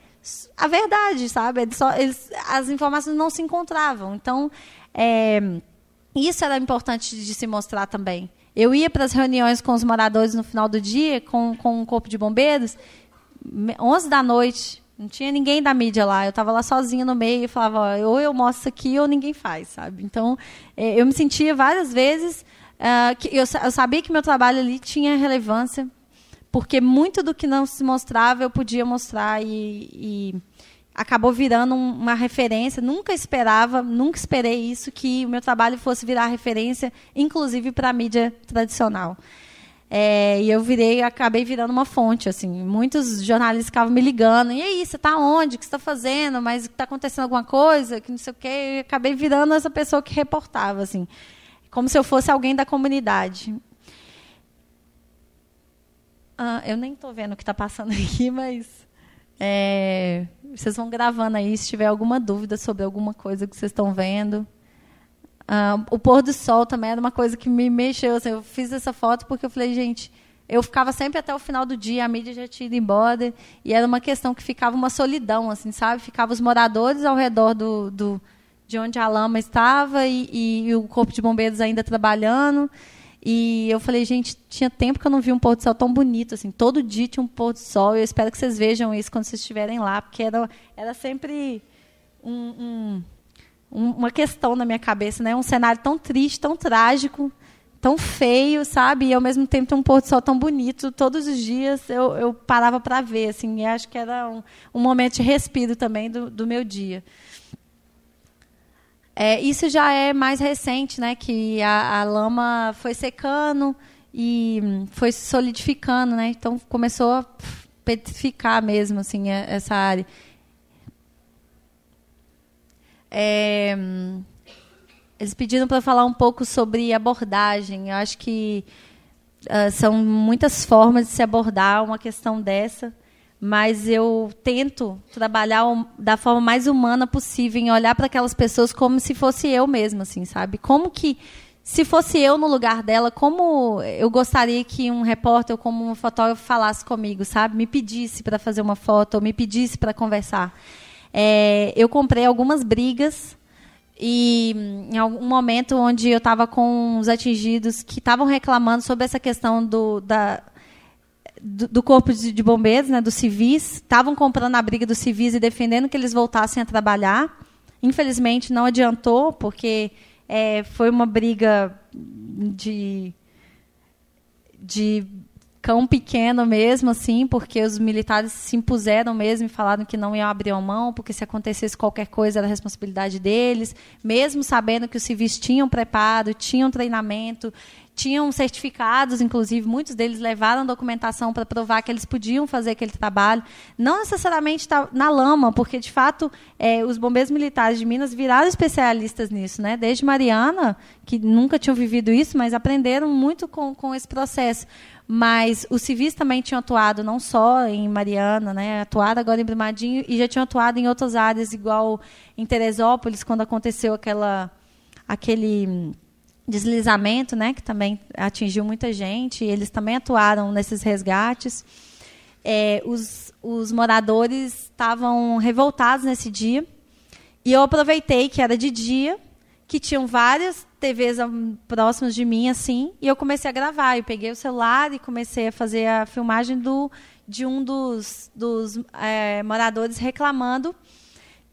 a verdade, sabe? Eles só, eles, as informações não se encontravam. Então, é, isso era importante de se mostrar também. Eu ia para as reuniões com os moradores no final do dia, com, com um corpo de bombeiros, 11 da noite, não tinha ninguém da mídia lá. Eu estava lá sozinha no meio e falava, ó, ou eu mostro isso aqui ou ninguém faz, sabe? Então, é, eu me sentia várias vezes uh, que eu, eu, sabia que meu trabalho ali tinha relevância, porque muito do que não se mostrava eu podia mostrar e, e acabou virando uma referência. Nunca esperava, nunca esperei isso que o meu trabalho fosse virar referência, inclusive para a mídia tradicional. É, e eu virei, acabei virando uma fonte, assim. Muitos jornalistas ficavam me ligando. E aí, você está onde? O que você está fazendo? Mas está acontecendo alguma coisa? Que não sei o quê. E acabei virando essa pessoa que reportava, assim. Como se eu fosse alguém da comunidade. Ah, eu nem estou vendo o que está passando aqui, mas... É, vocês vão gravando aí se tiver alguma dúvida sobre alguma coisa que vocês estão vendo. Uh, o pôr do sol também era uma coisa que me mexeu. Assim, eu fiz essa foto porque eu falei, gente, eu ficava sempre até o final do dia, a mídia já tinha ido embora, e era uma questão que ficava uma solidão, assim, sabe? Ficava os moradores ao redor do, do de onde a lama estava e, e, e, o corpo de bombeiros ainda trabalhando. E eu falei, gente, tinha tempo que eu não vi um pôr do sol tão bonito, assim. Todo dia tinha um pôr do sol. Eu espero que vocês vejam isso quando vocês estiverem lá, porque era, era sempre um, um uma questão na minha cabeça, né? Um cenário tão triste, tão trágico, tão feio, sabe? E ao mesmo tempo tem um pôr do sol tão bonito. Todos os dias eu, eu parava para ver, assim. E acho que era um, um momento de respiro também do, do meu dia. É, isso já é mais recente, né? Que a, a lama foi secando e foi solidificando, né? Então começou a petrificar mesmo, assim, essa área. É, eles pediram para falar um pouco sobre abordagem. Eu acho que uh, são muitas formas de se abordar uma questão dessa, mas eu tento trabalhar da forma mais humana possível, em olhar para aquelas pessoas como se fosse eu mesma, assim, sabe? Como que se fosse eu no lugar dela, como eu gostaria que um repórter ou como um fotógrafo falasse comigo, sabe? Me pedisse para fazer uma foto, ou me pedisse para conversar. É, eu comprei algumas brigas e em algum momento onde eu estava com os atingidos que estavam reclamando sobre essa questão do, da, do, do corpo de, de, bombeiros, né, dos civis, estavam comprando a briga dos civis e defendendo que eles voltassem a trabalhar. Infelizmente não adiantou, porque é, foi uma briga de, de cão pequeno mesmo, assim, porque os militares se impuseram mesmo e falaram que não iam abrir a mão, porque se acontecesse qualquer coisa era responsabilidade deles, mesmo sabendo que os civis tinham preparo, tinham treinamento, tinham certificados, inclusive, muitos deles levaram documentação para provar que eles podiam fazer aquele trabalho. Não necessariamente tá na lama, porque, de fato, é, os bombeiros militares de Minas viraram especialistas nisso. Né? Desde Mariana, que nunca tinham vivido isso, mas aprenderam muito com, com esse processo. Mas os civis também tinham atuado não só em Mariana, né? atuaram agora em Brumadinho e já tinham atuado em outras áreas, igual em Teresópolis, quando aconteceu aquela, aquele deslizamento, né, que também atingiu muita gente. Eles também atuaram nesses resgates. É, os, os moradores estavam revoltados nesse dia E eu aproveitei que era de dia, que tinham várias TVs próximas de mim, assim, e eu comecei a gravar. Eu peguei o celular e comecei a fazer a filmagem do, de um dos, dos é, moradores reclamando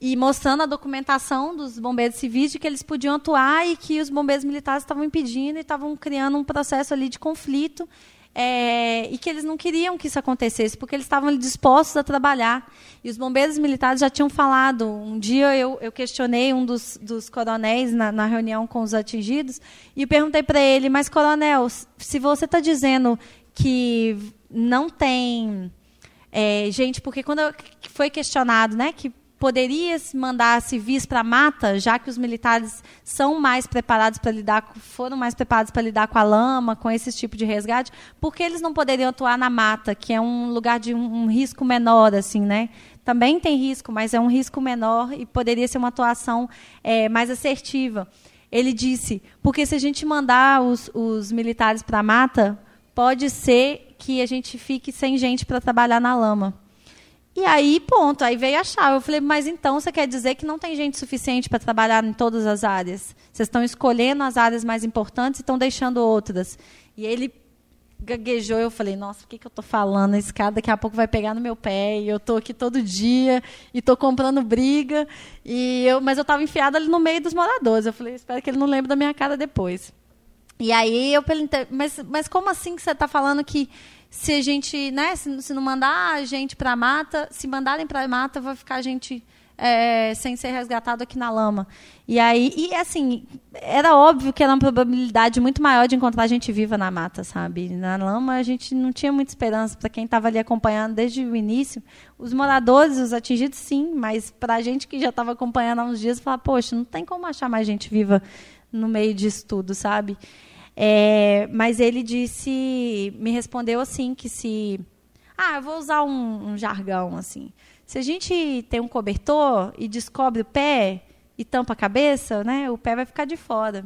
e mostrando a documentação dos bombeiros civis de que eles podiam atuar e que os bombeiros militares estavam impedindo e estavam criando um processo ali de conflito é, e que eles não queriam que isso acontecesse, porque eles estavam dispostos a trabalhar. E os bombeiros militares já tinham falado. Um dia eu, eu questionei um dos, dos coronéis na, na, reunião com os atingidos e perguntei para ele: Mas, coronel, se você está dizendo que não tem é, gente, porque quando foi questionado, né, que poderia mandar civis para a mata, já que os militares são mais preparados para lidar, foram mais preparados para lidar com a lama, com esse tipo de resgate, por que eles não poderiam atuar na mata, que é um lugar de um, um risco menor, assim, né? Também tem risco, mas é um risco menor e poderia ser uma atuação é, mais assertiva. Ele disse, porque se a gente mandar os, os militares para a mata, pode ser que a gente fique sem gente para trabalhar na lama. E aí, ponto, aí veio a chave. Eu falei, mas então você quer dizer que não tem gente suficiente para trabalhar em todas as áreas? Vocês estão escolhendo as áreas mais importantes e estão deixando outras. E ele gaguejou, eu falei, nossa, o que, que eu estou falando? Esse cara daqui a pouco vai pegar no meu pé, e eu estou aqui todo dia, e estou comprando briga, e eu, mas eu estava enfiada ali no meio dos moradores. Eu falei, espero que ele não lembre da minha cara depois. E aí eu perguntei, mas, mas como assim que você está falando que se a gente, né, se, se não mandar a gente para a mata, se mandarem para a mata, vai ficar a gente é, sem ser resgatado aqui na lama. E aí, e assim, era óbvio que era uma probabilidade muito maior de encontrar gente viva na mata, sabe? Na lama a gente não tinha muita esperança para quem estava ali acompanhando desde o início. Os moradores, os atingidos, sim, mas para a gente que já estava acompanhando há uns dias, falar, poxa, não tem como achar mais gente viva no meio disso tudo, sabe? É, mas ele disse, me respondeu assim que se, ah, eu vou usar um, um jargão assim. Se a gente tem um cobertor e descobre o pé e tampa a cabeça, né, o pé vai ficar de fora.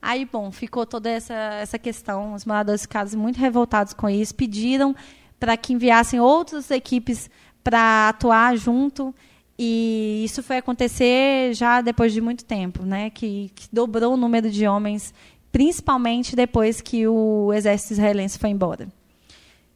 Aí, bom, ficou toda essa, essa questão. Os moradores ficaram muito revoltados com isso, pediram para que enviassem outras equipes para atuar junto. E isso foi acontecer já depois de muito tempo, né? Que, que dobrou o número de homens principalmente depois que o exército israelense foi embora.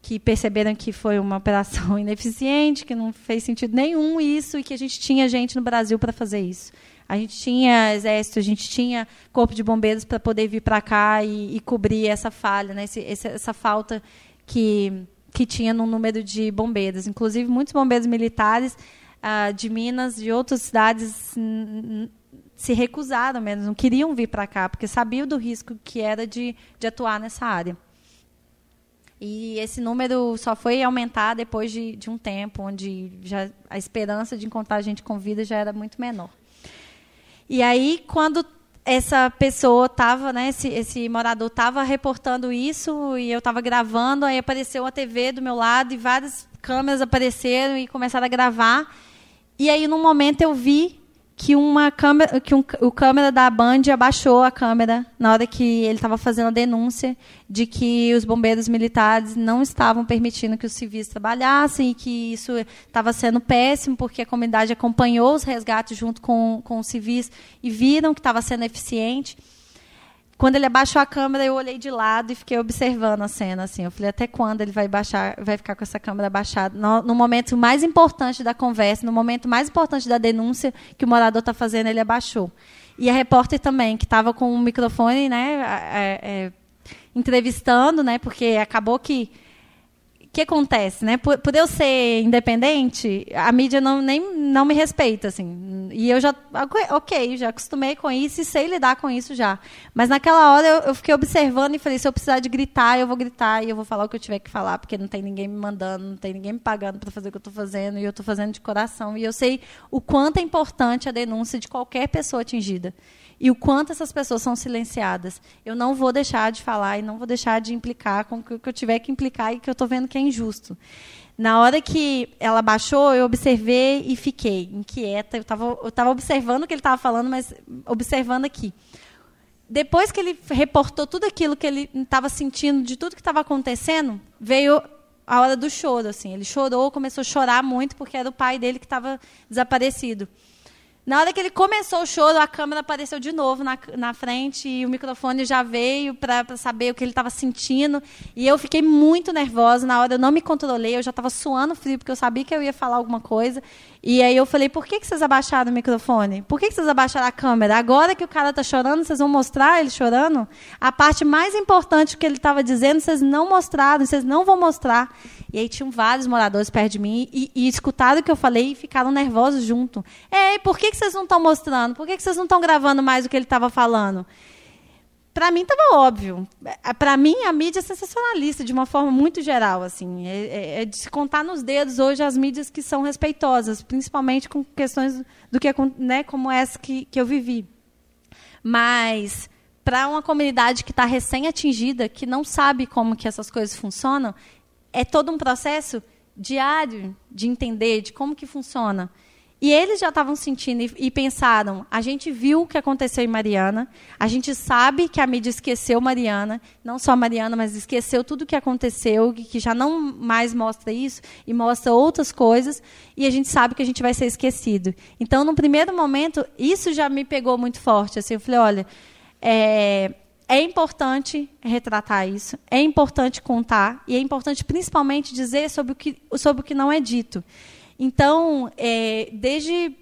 Que perceberam que foi uma operação ineficiente, que não fez sentido nenhum isso e que a gente tinha gente no Brasil para fazer isso. A gente tinha exército, a gente tinha corpo de bombeiros para poder vir para cá e, e, cobrir essa falha, né? Esse, essa, falta que, que tinha no número de bombeiros. Inclusive, muitos bombeiros militares ah, de Minas, de outras cidades, se recusaram mesmo, não queriam vir para cá, porque sabiam do risco que era de, de atuar nessa área. E esse número só foi aumentar depois de, de um tempo, onde já a esperança de encontrar gente com vida já era muito menor. E aí, quando essa pessoa estava, né, esse, esse morador estava reportando isso e eu estava gravando, aí apareceu a TV do meu lado e várias câmeras apareceram e começaram a gravar. E aí, num momento, eu vi que uma câmera, que um, o câmera da Band abaixou a câmera na hora que ele estava fazendo a denúncia de que os bombeiros militares não estavam permitindo que os civis trabalhassem e que isso estava sendo péssimo porque a comunidade acompanhou os resgates junto com, com os civis e viram que estava sendo eficiente. Quando ele abaixou a câmera, eu olhei de lado e fiquei observando a cena. Assim, eu falei até quando ele vai baixar, vai ficar com essa câmera baixada? No, no momento mais importante da conversa, no momento mais importante da denúncia que o morador está fazendo, ele abaixou. E a repórter também, que estava com o microfone, né, é, é, entrevistando, né, porque acabou que que acontece, né? Por, por, eu ser independente, a mídia não, nem, não me respeita, assim. E eu já, ok, já acostumei com isso e sei lidar com isso já. Mas naquela hora eu, eu, fiquei observando e falei, se eu precisar de gritar, eu vou gritar e eu vou falar o que eu tiver que falar, porque não tem ninguém me mandando, não tem ninguém me pagando para fazer o que eu estou fazendo e eu estou fazendo de coração. E eu sei o quanto é importante a denúncia de qualquer pessoa atingida e o quanto essas pessoas são silenciadas. Eu não vou deixar de falar e não vou deixar de implicar com o que eu tiver que implicar e que eu estou vendo que é injusto. Na hora que ela baixou, eu observei e fiquei inquieta. Eu estava eu tava observando o que ele estava falando, mas observando aqui. Depois que ele reportou tudo aquilo que ele estava sentindo, de tudo que estava acontecendo, veio a hora do choro. Assim. Ele chorou, começou a chorar muito, porque era o pai dele que estava desaparecido. Na hora que ele começou o choro, a câmera apareceu de novo na, na frente e o microfone já veio para saber o que ele estava sentindo. E eu fiquei muito nervosa. Na hora eu não me controlei, eu já estava suando frio, porque eu sabia que eu ia falar alguma coisa. E aí eu falei, por que, que vocês abaixaram o microfone? Por que, que vocês abaixaram a câmera? Agora que o cara está chorando, vocês vão mostrar ele chorando? A parte mais importante que ele estava dizendo, vocês não mostraram, vocês não vão mostrar. E aí tinham vários moradores perto de mim e, e escutaram o que eu falei e ficaram nervosos junto. Ei, por que, que vocês não estão mostrando? Por que, que vocês não estão gravando mais o que ele estava falando? Para mim estava óbvio. É, para mim a mídia é sensacionalista de uma forma muito geral, assim, é, é, é, de se contar nos dedos hoje as mídias que são respeitosas, principalmente com questões do que né, como essa que, que eu vivi. Mas para uma comunidade que está recém atingida, que não sabe como que essas coisas funcionam, é todo um processo diário de entender de como que funciona. E eles já estavam sentindo e, e, pensaram: a gente viu o que aconteceu em Mariana, a gente sabe que a mídia esqueceu Mariana, não só Mariana, mas esqueceu tudo o que aconteceu, que, que já não mais mostra isso e mostra outras coisas, e a gente sabe que a gente vai ser esquecido. Então, no primeiro momento, isso já me pegou muito forte. Assim, eu falei: olha, é, é importante retratar isso, é importante contar, e é importante principalmente dizer sobre o que, sobre o que não é dito. Então, é, desde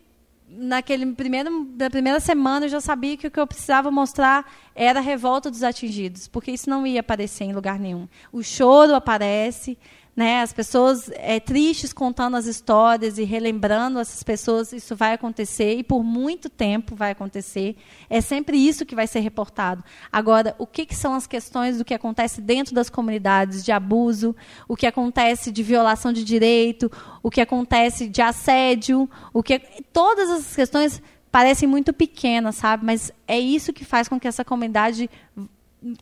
naquele primeiro da primeira semana eu já sabia que o que eu precisava mostrar era a revolta dos atingidos, porque isso não ia aparecer em lugar nenhum. O choro aparece, né? As pessoas é, tristes contando as histórias e relembrando essas pessoas, isso vai acontecer e por muito tempo vai acontecer. É sempre isso que vai ser reportado. Agora, o que, que são as questões do que acontece dentro das comunidades de abuso, o que acontece de violação de direito, o que acontece de assédio, o que todas essas questões parecem muito pequenas, sabe? Mas é isso que faz com que essa comunidade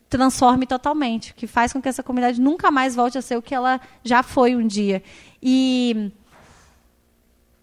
transforme totalmente, que faz com que essa comunidade nunca mais volte a ser o que ela já foi um dia. E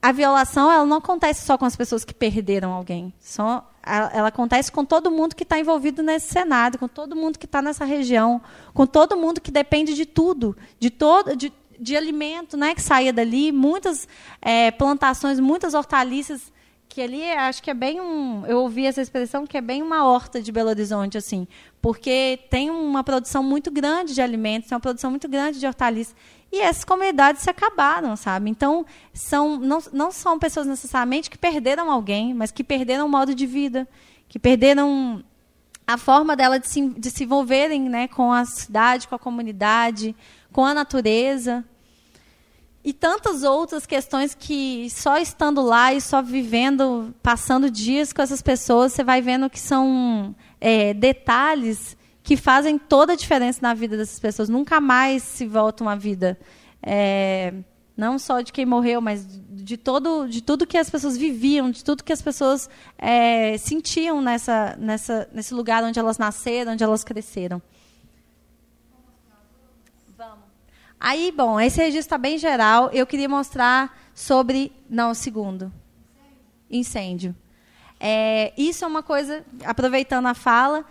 a violação ela não acontece só com as pessoas que perderam alguém, só ela, ela acontece com todo mundo que está envolvido nesse cenário, com todo mundo que está nessa região, com todo mundo que depende de tudo, de todo, de, de alimento, né, que saia dali, muitas é, plantações, muitas hortaliças que ali acho que é bem um. Eu ouvi essa expressão que é bem uma horta de Belo Horizonte, assim, porque tem uma produção muito grande de alimentos, tem uma produção muito grande de hortaliças. E essas comunidades se acabaram, sabe? Então, são, não, não são pessoas necessariamente que perderam alguém, mas que perderam o modo de vida, que perderam a forma dela de se, de se envolverem né, com a cidade, com a comunidade, com a natureza e tantas outras questões que só estando lá e só vivendo, passando dias com essas pessoas, você vai vendo que são é, detalhes que fazem toda a diferença na vida dessas pessoas. Nunca mais se volta uma vida. É, não só de quem morreu, mas de todo, de tudo que as pessoas viviam, de tudo que as pessoas é, sentiam nessa, nessa, nesse lugar onde elas nasceram, onde elas cresceram. Aí, bom, esse registro está bem geral. Eu queria mostrar sobre. Não, segundo. Incêndio. É, isso é uma coisa, aproveitando a fala,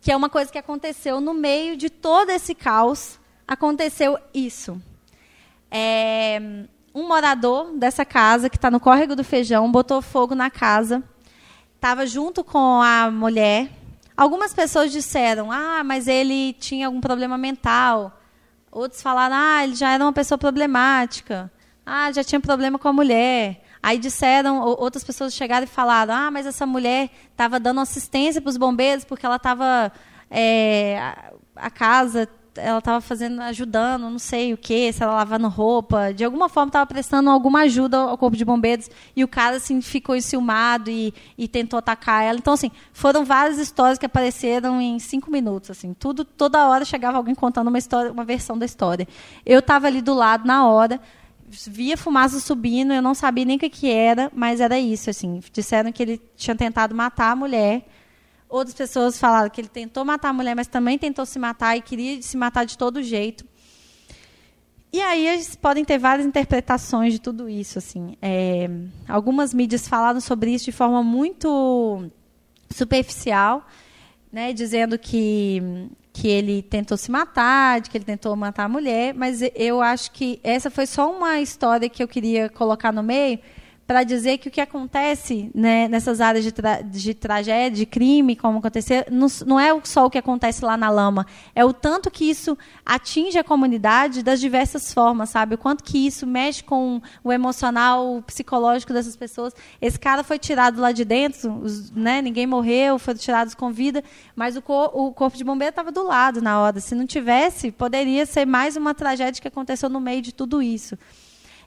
que é uma coisa que aconteceu no meio de todo esse caos. Aconteceu isso. É, um morador dessa casa, que está no córrego do feijão, botou fogo na casa. Estava junto com a mulher. Algumas pessoas disseram: ah, mas ele tinha algum problema mental Outros falaram, ah, ele já era uma pessoa problemática. Ah, já tinha problema com a mulher. Aí disseram, outras pessoas chegaram e falaram, ah, mas essa mulher estava dando assistência para os bombeiros porque ela estava é, a, a casa ela estava fazendo, ajudando, não sei o que, se ela lavando roupa, de alguma forma estava prestando alguma ajuda ao corpo de bombeiros e o cara assim ficou enciumado e, e tentou atacar ela. Então assim, foram várias histórias que apareceram em cinco minutos, assim, tudo toda hora chegava alguém contando uma história, uma versão da história. Eu estava ali do lado na hora, via fumaça subindo, eu não sabia nem o que, que era, mas era isso, assim, disseram que ele tinha tentado matar a mulher Outras pessoas falaram que ele tentou matar a mulher, mas também tentou se matar e queria se matar de todo jeito. E aí podem ter várias interpretações de tudo isso. Assim. É, algumas mídias falaram sobre isso de forma muito superficial, né, dizendo que, que ele tentou se matar, de que ele tentou matar a mulher, mas eu acho que essa foi só uma história que eu queria colocar no meio para dizer que o que acontece né, nessas áreas de, tra de tragédia, de crime, como acontecer, não, não, é só o que acontece lá na lama, é o tanto que isso atinge a comunidade das diversas formas, sabe? O quanto que isso mexe com o emocional, o psicológico dessas pessoas. Esse cara foi tirado lá de dentro, os, né, ninguém morreu, foram tirados com vida, mas o, cor o corpo de bombeiro estava do lado na hora. Se não tivesse, poderia ser mais uma tragédia que aconteceu no meio de tudo isso.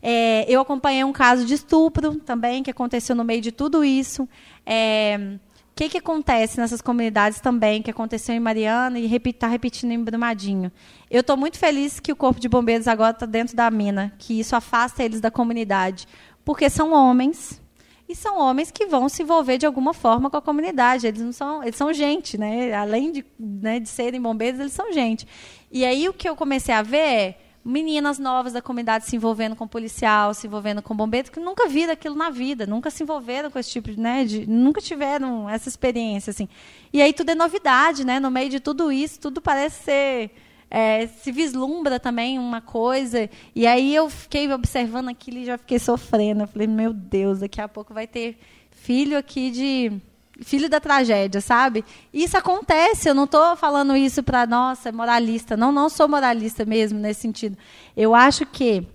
É, eu acompanhei um caso de estupro também, que aconteceu no meio de tudo isso. É, o que, que acontece nessas comunidades também, que aconteceu em Mariana e está repetindo em Brumadinho? Eu estou muito feliz que o Corpo de Bombeiros agora está dentro da mina, que isso afasta eles da comunidade, porque são homens e são homens que vão se envolver de alguma forma com a comunidade. Eles não são, eles são gente, né? Além de, né, de serem bombeiros, eles são gente. E aí o que eu comecei a ver é meninas novas da comunidade se envolvendo com policial, se envolvendo com bombeiro, que nunca viram aquilo na vida, nunca se envolveram com esse tipo de, né, de, nunca tiveram essa experiência assim. E aí tudo é novidade, né? No meio de tudo isso, tudo parece ser é, se vislumbra também uma coisa. E aí eu fiquei observando aquilo e já fiquei sofrendo. Eu falei, meu Deus, daqui a pouco vai ter filho aqui de filho da tragédia, sabe? Isso acontece, eu não estou falando isso para, nossa, moralista. Não, não sou moralista mesmo nesse sentido. Eu acho que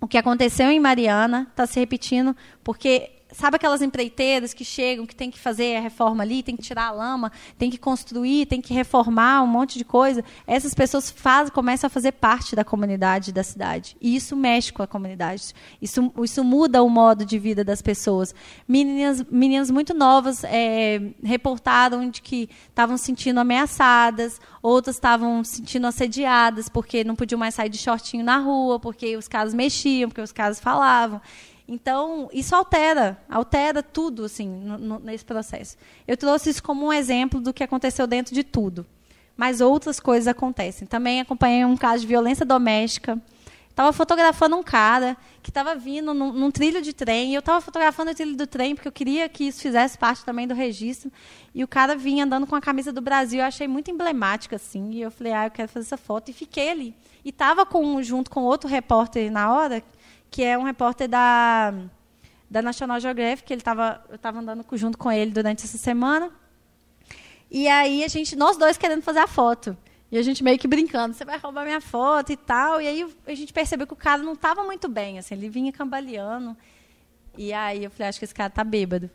o que aconteceu em Mariana está se repetindo porque sabe aquelas empreiteiras que chegam, que tem que fazer a reforma ali, tem que tirar a lama, tem que construir, tem que reformar um monte de coisa. Essas pessoas faz, começam a fazer parte da comunidade da cidade. E isso mexe com a comunidade. Isso, isso muda o modo de vida das pessoas. Meninas, meninas muito novas é, reportaram de que estavam se sentindo ameaçadas, outras estavam se sentindo assediadas porque não podiam mais sair de shortinho na rua, porque os caras mexiam, porque os caras falavam. Então, isso altera, altera tudo assim no, no, nesse processo. Eu trouxe isso como um exemplo do que aconteceu dentro de tudo. Mas outras coisas acontecem. Também acompanhei um caso de violência doméstica. Estava fotografando um cara que estava vindo num, num, trilho de trem. E eu estava fotografando o trilho do trem porque eu queria que isso fizesse parte também do registro. E o cara vinha andando com a camisa do Brasil. Eu achei muito emblemática, assim. E eu falei, ah, eu quero fazer essa foto. E fiquei ali. E estava junto com outro repórter na hora, que é um repórter da, da National Geographic, ele tava, eu estava andando junto com ele durante essa semana. E aí a gente, nós dois querendo fazer a foto. E a gente meio que brincando, você vai roubar minha foto e tal. E aí a gente percebeu que o cara não estava muito bem, assim, ele vinha cambaleando. E aí eu falei, acho que esse cara tá bêbado.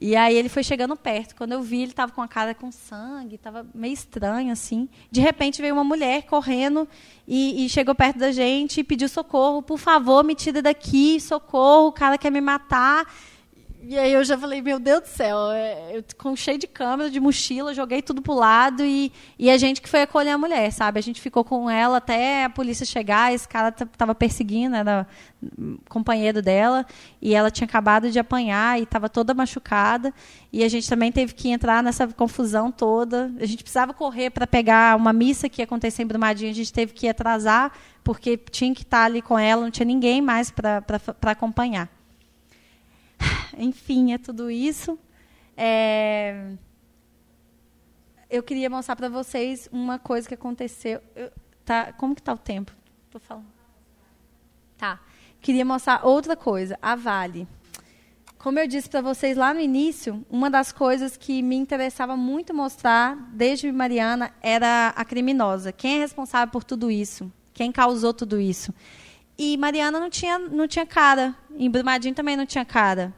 E aí ele foi chegando perto. Quando eu vi, ele estava com a cara com sangue, estava meio estranho, assim. De repente veio uma mulher correndo e, e, chegou perto da gente e pediu socorro. Por favor, me tira daqui, socorro, o cara quer me matar. E aí eu já falei, meu Deus do céu, é, eu com cheio de câmera, de mochila, joguei tudo pro lado e, e a gente que foi acolher a mulher, sabe? A gente ficou com ela até a polícia chegar, esse cara tava perseguindo, era companheiro dela, e ela tinha acabado de apanhar e estava toda machucada, e a gente também teve que entrar nessa confusão toda. A gente precisava correr para pegar uma missa que ia acontecer em Brumadinho, a gente teve que atrasar, porque tinha que estar ali com ela, não tinha ninguém mais para acompanhar. Enfim, é tudo isso. É... Eu queria mostrar para vocês uma coisa que aconteceu. Eu, tá, como que está o tempo? Tô falando. Tá. Queria mostrar outra coisa. A Vale. Como eu disse para vocês lá no início, uma das coisas que me interessava muito mostrar desde Mariana era a criminosa. Quem é responsável por tudo isso? Quem causou tudo isso? E Mariana não tinha, não tinha cara. Em Brumadinho também não tinha cara.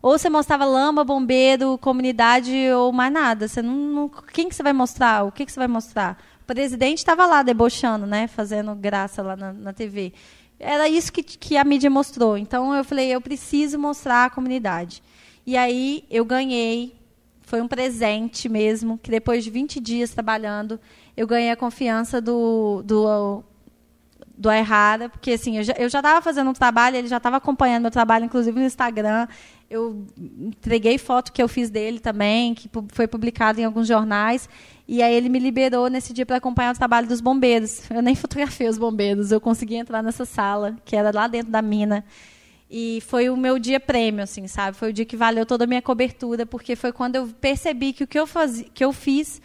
Ou você mostrava lama, bombeiro, comunidade ou mais nada. Você não, não quem que você vai mostrar? O que, que você vai mostrar? O presidente estava lá debochando, né, fazendo graça lá na, na TV. Era isso que, que a mídia mostrou. Então eu falei, eu preciso mostrar a comunidade. E aí eu ganhei, foi um presente mesmo, que depois de 20 dias trabalhando, eu ganhei a confiança do, do do Errada, porque assim, eu já estava fazendo um trabalho, ele já estava acompanhando meu trabalho, inclusive no Instagram. Eu entreguei foto que eu fiz dele também, que foi publicado em alguns jornais. E aí ele me liberou nesse dia para acompanhar o trabalho dos bombeiros. Eu nem fotografei os bombeiros, eu consegui entrar nessa sala, que era lá dentro da mina. E foi o meu dia prêmio, assim, sabe? Foi o dia que valeu toda a minha cobertura, porque foi quando eu percebi que o que eu, faz... que eu fiz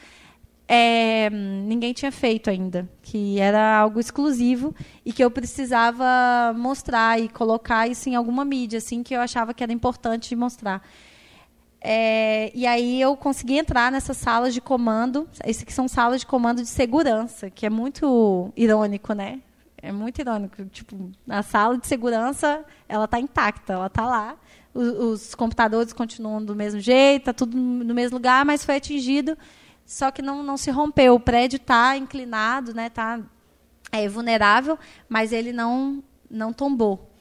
é, ninguém tinha feito ainda, que era algo exclusivo e que eu precisava mostrar e colocar isso em alguma mídia, assim, que eu achava que era importante mostrar. É, e aí eu consegui entrar nessas salas de comando. Essas que são salas de comando de segurança, que é muito irônico, né? É muito irônico. Tipo, a sala de segurança, ela está intacta, ela está lá. Os, os, computadores continuam do mesmo jeito, está tudo no mesmo lugar, mas foi atingido, só que não, não se rompeu. O prédio está inclinado, né? Está é, vulnerável, mas ele não, não tombou.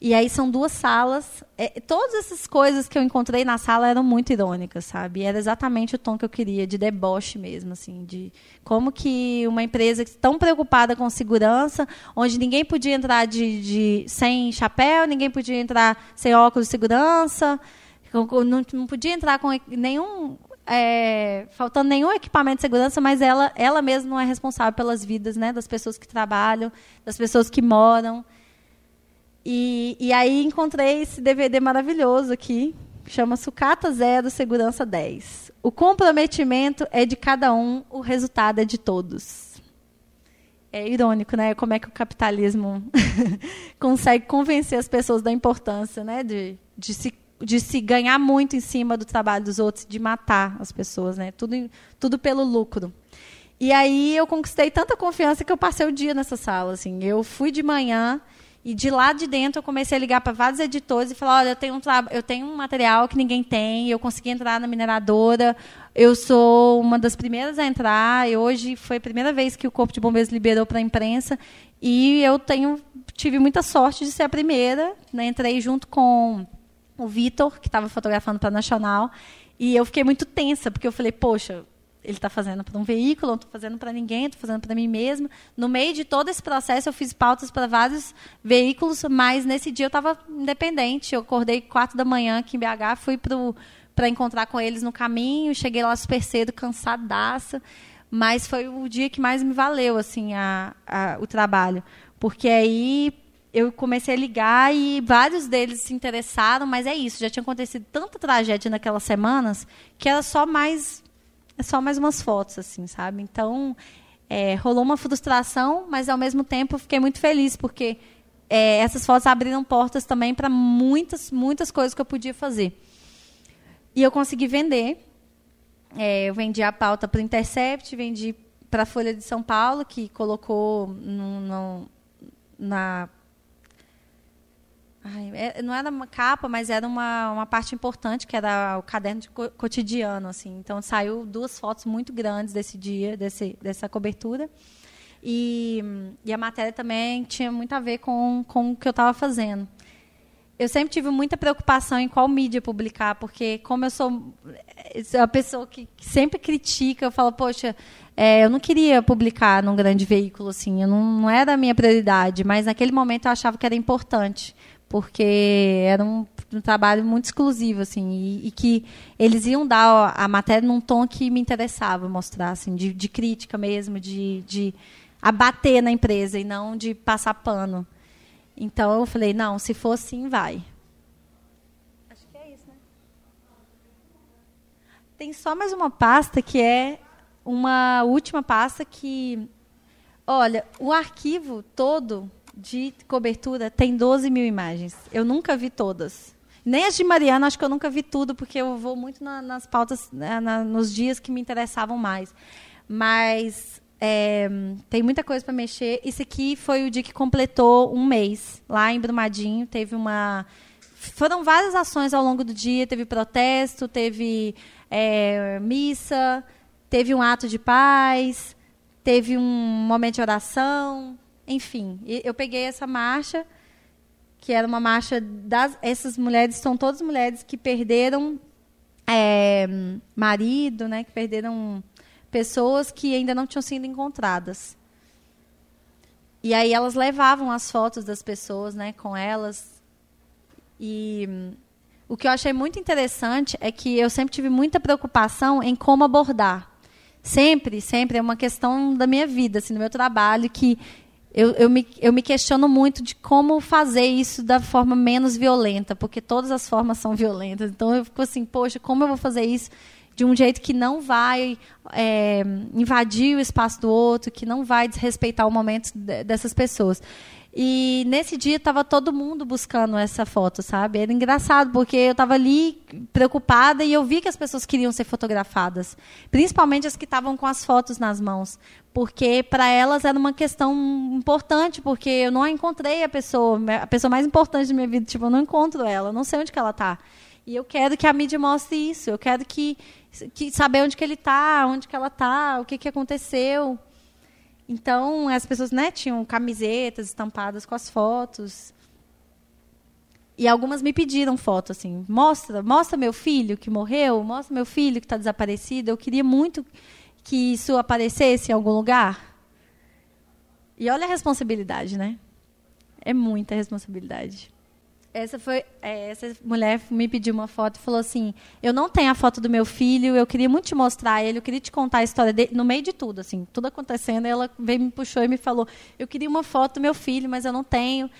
E aí são duas salas. É, todas essas coisas que eu encontrei na sala eram muito irônicas, sabe? era exatamente o tom que eu queria, de deboche mesmo, assim, de como que uma empresa tão preocupada com segurança, onde ninguém podia entrar de, de sem chapéu, ninguém podia entrar sem óculos de segurança, não, não podia entrar com nenhum é, faltando nenhum equipamento de segurança, mas ela, ela mesma não é responsável pelas vidas né, das pessoas que trabalham, das pessoas que moram. E, e aí encontrei esse DVD maravilhoso aqui, chama Sucata Zero Segurança 10. O comprometimento é de cada um, o resultado é de todos. É irônico, né? Como é que o capitalismo consegue convencer as pessoas da importância, né? De, de, se, de se ganhar muito em cima do trabalho dos outros, de matar as pessoas, né? Tudo, tudo pelo lucro. E aí eu conquistei tanta confiança que eu passei o dia nessa sala. Assim. Eu fui de manhã e de lá de dentro eu comecei a ligar para vários editores e falar, olha, eu tenho um eu tenho um material que ninguém tem, eu consegui entrar na mineradora, eu sou uma das primeiras a entrar, e hoje foi a primeira vez que o Corpo de Bombeiros liberou para a imprensa e eu tenho tive muita sorte de ser a primeira, né? entrei junto com o Vitor, que estava fotografando para a Nacional, e eu fiquei muito tensa, porque eu falei, poxa, ele está fazendo para um veículo, não estou fazendo para ninguém, estou fazendo para mim mesma. No meio de todo esse processo, eu fiz pautas para vários veículos, mas nesse dia eu estava independente. Eu acordei quatro da manhã aqui em BH, fui para encontrar com eles no caminho, cheguei lá super cedo, cansadaça, mas foi o dia que mais me valeu assim a, a, o trabalho, porque aí eu comecei a ligar e vários deles se interessaram, mas é isso, já tinha acontecido tanta tragédia naquelas semanas que era só mais é só mais umas fotos, assim, sabe? Então, é, rolou uma frustração, mas ao mesmo tempo fiquei muito feliz, porque é, essas fotos abriram portas também para muitas, muitas coisas que eu podia fazer. E eu consegui vender. É, eu vendi a pauta para o Intercept, vendi para a Folha de São Paulo, que colocou no, no, na Ai, é, não era uma capa, mas era uma, uma parte importante, que era o caderno de co cotidiano. Assim. Então, saiu duas fotos muito grandes desse dia, desse, dessa cobertura. E, e a matéria também tinha muito a ver com, com o que eu estava fazendo. Eu sempre tive muita preocupação em qual mídia publicar, porque como eu sou a pessoa que sempre critica, eu falo, poxa, é, eu não queria publicar num grande veículo assim, não, não era a minha prioridade, mas naquele momento eu achava que era importante porque era um, um trabalho muito exclusivo, assim, e, e, que eles iam dar a matéria num tom que me interessava mostrar, assim, de, de crítica mesmo, de, de abater na empresa e não de passar pano. Então eu falei, não, se for assim, vai. Acho que é isso, né? Tem só mais uma pasta que é uma última pasta que, olha, o arquivo todo de cobertura tem 12 mil imagens. Eu nunca vi todas. Nem as de Mariana, acho que eu nunca vi tudo, porque eu vou muito na, nas pautas, né, na, nos dias que me interessavam mais. Mas é, tem muita coisa para mexer. Esse aqui foi o dia que completou um mês, lá em Brumadinho. Teve uma. Foram várias ações ao longo do dia. Teve protesto, teve é, missa, teve um ato de paz, teve um momento de oração, enfim, eu peguei essa marcha, que era uma marcha das. Essas mulheres são todas mulheres que perderam é, marido, né, que perderam pessoas que ainda não tinham sido encontradas. E aí elas levavam as fotos das pessoas, né, com elas. E o que eu achei muito interessante é que eu sempre tive muita preocupação em como abordar. Sempre, sempre é uma questão da minha vida, assim, do meu trabalho, que eu, eu, me, eu me questiono muito de como fazer isso da forma menos violenta, porque todas as formas são violentas. Então eu fico assim, poxa, como eu vou fazer isso de um jeito que não vai é, invadir o espaço do outro, que não vai desrespeitar o momento dessas pessoas. E nesse dia estava todo mundo buscando essa foto, sabe? Era engraçado, porque eu estava ali preocupada e eu vi que as pessoas queriam ser fotografadas. Principalmente as que estavam com as fotos nas mãos. Porque para elas era uma questão importante, porque eu não encontrei a pessoa, a pessoa mais importante da minha vida. Tipo, eu não encontro ela, não sei onde que ela está. E eu quero que a mídia mostre isso. Eu quero que, que saber onde que ele está, onde que ela está, o que, que aconteceu. Então, as pessoas né, tinham camisetas estampadas com as fotos. E algumas me pediram foto, assim, mostra, mostra meu filho que morreu, mostra meu filho que está desaparecido. Eu queria muito que isso aparecesse em algum lugar. E olha a responsabilidade, né? É muita responsabilidade. Essa foi é, essa mulher me pediu uma foto e falou assim: "Eu não tenho a foto do meu filho, eu queria muito te mostrar ele, eu queria te contar a história dele no meio de tudo, assim, tudo acontecendo". Ela veio me puxou e me falou: "Eu queria uma foto do meu filho, mas eu não tenho".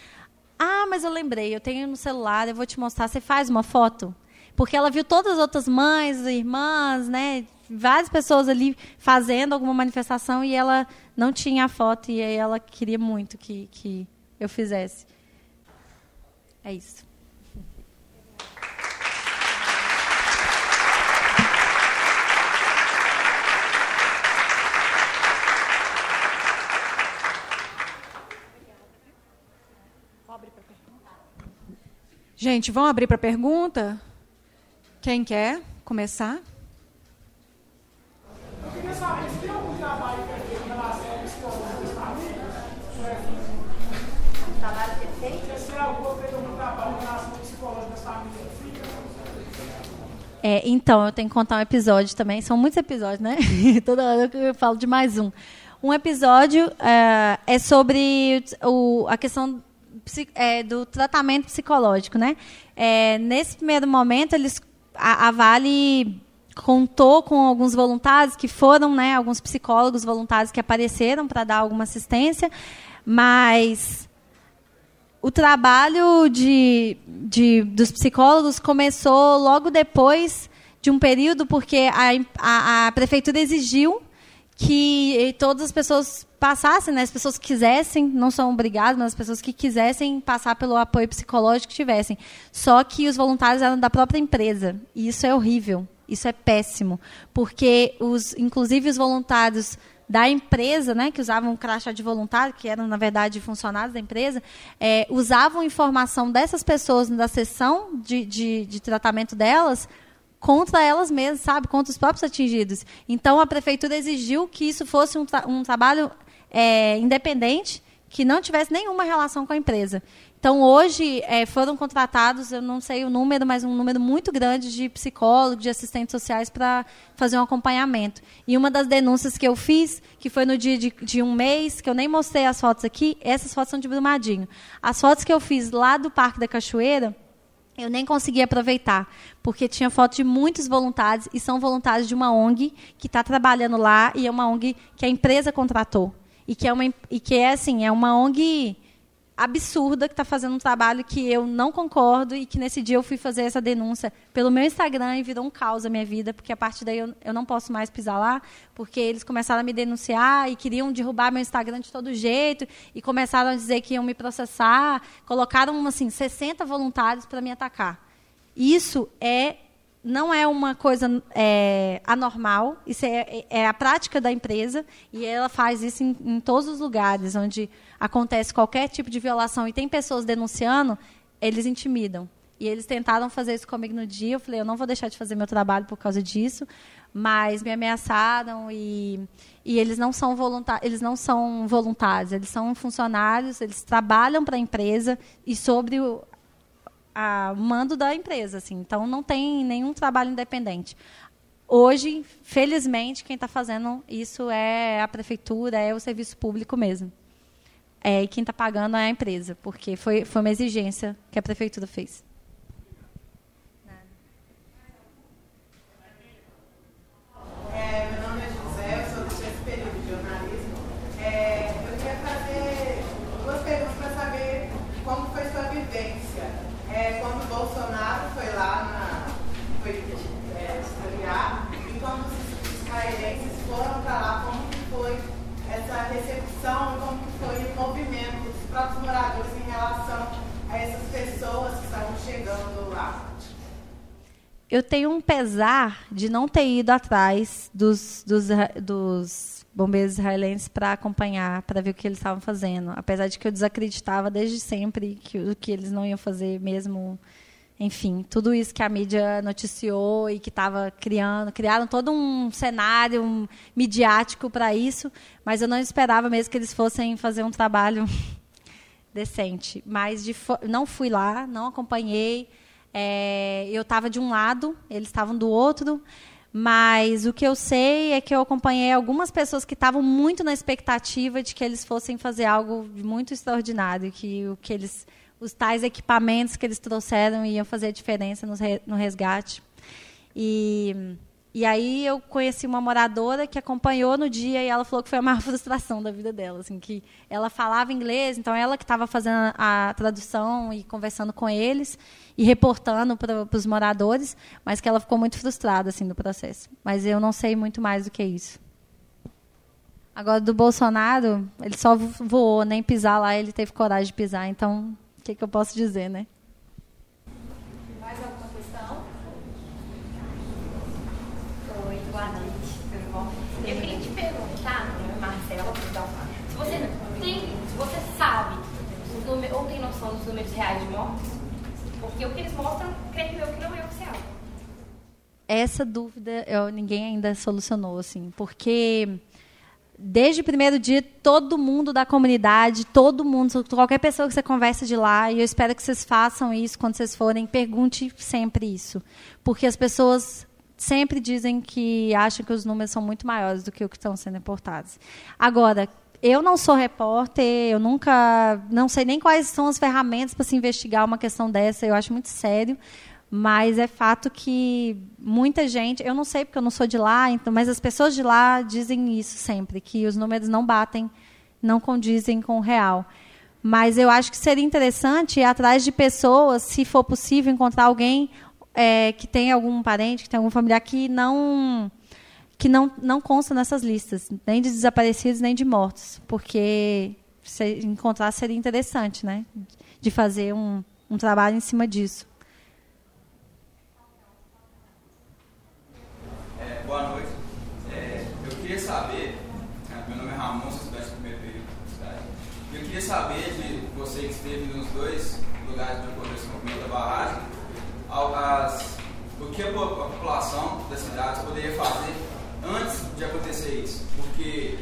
Ah, mas eu lembrei, eu tenho no celular, eu vou te mostrar. Você faz uma foto? Porque ela viu todas as outras mães, irmãs, né, várias pessoas ali fazendo alguma manifestação e ela não tinha a foto e aí ela queria muito que que eu fizesse. É isso. Gente, vamos abrir para pergunta? Quem quer começar? Eu queria tem algum trabalho feito em relação ao psicólogo Trabalho perfeito? Se tem alguma É, então, eu tenho que contar um episódio também. São muitos episódios, né? Toda hora eu falo de mais um. Um episódio é, é sobre o, a questão é, do tratamento psicológico, né? É, nesse primeiro momento, eles, a, a, Vale contou com alguns voluntários que foram, né? Alguns psicólogos voluntários que apareceram para dar alguma assistência, mas o trabalho de, de, dos psicólogos começou logo depois de um período, porque a, a, a prefeitura exigiu que todas as pessoas passassem, né, as pessoas que quisessem, não são obrigadas, mas as pessoas que quisessem passar pelo apoio psicológico tivessem. Só que os voluntários eram da própria empresa. E isso é horrível. Isso é péssimo. Porque, os, inclusive, os voluntários da empresa, né, que usavam o crachá de voluntário, que eram, na verdade, funcionários da empresa, é, usavam informação dessas pessoas da sessão de, de, de tratamento delas contra elas mesmas, sabe? Contra os próprios atingidos. Então, a prefeitura exigiu que isso fosse um, tra um trabalho é, independente, que não tivesse nenhuma relação com a empresa. Então, hoje, é, foram contratados, eu não sei o número, mas um número muito grande de psicólogos, de assistentes sociais para fazer um acompanhamento. E uma das denúncias que eu fiz, que foi no dia de, de, um mês, que eu nem mostrei as fotos aqui, essas fotos são de Brumadinho. As fotos que eu fiz lá do Parque da Cachoeira, eu nem consegui aproveitar, porque tinha foto de muitos voluntários, e são voluntários de uma ONG que está trabalhando lá, e é uma ONG que a empresa contratou. E que é, uma, e que é assim, é uma ONG absurda que está fazendo um trabalho que eu não concordo e que nesse dia eu fui fazer essa denúncia pelo meu Instagram e virou um caos a minha vida, porque a partir daí eu, eu não posso mais pisar lá, porque eles começaram a me denunciar e queriam derrubar meu Instagram de todo jeito e começaram a dizer que iam me processar, colocaram assim 60 voluntários para me atacar. Isso é não é uma coisa é, anormal, isso é, é, a prática da empresa e ela faz isso em, em, todos os lugares onde acontece qualquer tipo de violação e tem pessoas denunciando, eles intimidam. E eles tentaram fazer isso comigo no dia. Eu falei, eu não vou deixar de fazer meu trabalho por causa disso, mas me ameaçaram e, e eles não são voluntários, eles não são voluntários, eles são funcionários, eles trabalham para a empresa e sobre o, a mando da empresa, assim. Então não tem nenhum trabalho independente. Hoje, felizmente, quem está fazendo isso é a prefeitura, é o serviço público mesmo. É, e quem está pagando é a empresa, porque foi, foi uma exigência que a prefeitura fez. é, quando o Bolsonaro foi lá na, foi é, historiar, israelenses foram para lá, como que foi essa recepção, como que foi o movimento dos próprios moradores em relação a essas pessoas que estavam chegando lá? Eu tenho um pesar de não ter ido atrás dos, dos, dos bombeiros israelenses para acompanhar, para ver o que eles estavam fazendo. Apesar de que eu desacreditava desde sempre que o que eles não iam fazer mesmo enfim, tudo isso que a mídia noticiou e que estava criando, criaram todo um cenário midiático para isso, mas eu não esperava mesmo que eles fossem fazer um trabalho decente. Mas de, não fui lá, não acompanhei. É, eu estava de um lado, eles estavam do outro. Mas o que eu sei é que eu acompanhei algumas pessoas que estavam muito na expectativa de que eles fossem fazer algo muito extraordinário, que o que eles os tais equipamentos que eles trouxeram iam fazer diferença no resgate. E, e aí eu conheci uma moradora que acompanhou no dia e ela falou que foi a maior frustração da vida dela, assim, que ela falava inglês, então ela que estava fazendo a tradução e conversando com eles e reportando para os moradores, mas que ela ficou muito frustrada assim no processo. Mas eu não sei muito mais do que isso. Agora do Bolsonaro, ele só voou, nem pisar lá ele teve coragem de pisar, então que, que eu posso dizer, né? Mais alguma questão? Oi, boa noite, tudo bom? Eu queria te perguntar, Marcela, se você tem, se você sabe números, ou tem noção dos números reais de mortes, porque o que eles mostram, creio eu que não é oficial. Essa dúvida eu, ninguém ainda solucionou, assim, porque desde o primeiro dia, todo mundo da comunidade, todo mundo, qualquer pessoa que você conversa de lá, e eu espero que vocês façam isso quando vocês forem, pergunte sempre isso. Porque as pessoas sempre dizem que acham que os números são muito maiores do que o que estão sendo reportados. Agora, eu não sou repórter, eu nunca, não sei nem quais são as ferramentas para se investigar uma questão dessa, eu acho muito sério. Mas é fato que muita gente, eu não sei porque eu não sou de lá, então, mas as pessoas de lá dizem isso sempre, que os números não batem, não condizem com o real. Mas eu acho que seria interessante ir atrás de pessoas, se for possível, encontrar alguém é, que tem algum parente, que tem algum familiar que não que não, não consta nessas listas, nem de desaparecidos, nem de mortos, porque se encontrar seria interessante, né? De fazer um, um trabalho em cima disso. boa noite. É, eu queria saber, né, meu nome é Ramon, sou estudante do primeiro período da. Eu queria saber de você que esteve nos dois lugares de ocorrência movimento da barragem, as, o que a, população das cidades poderia fazer antes de acontecer isso. Porque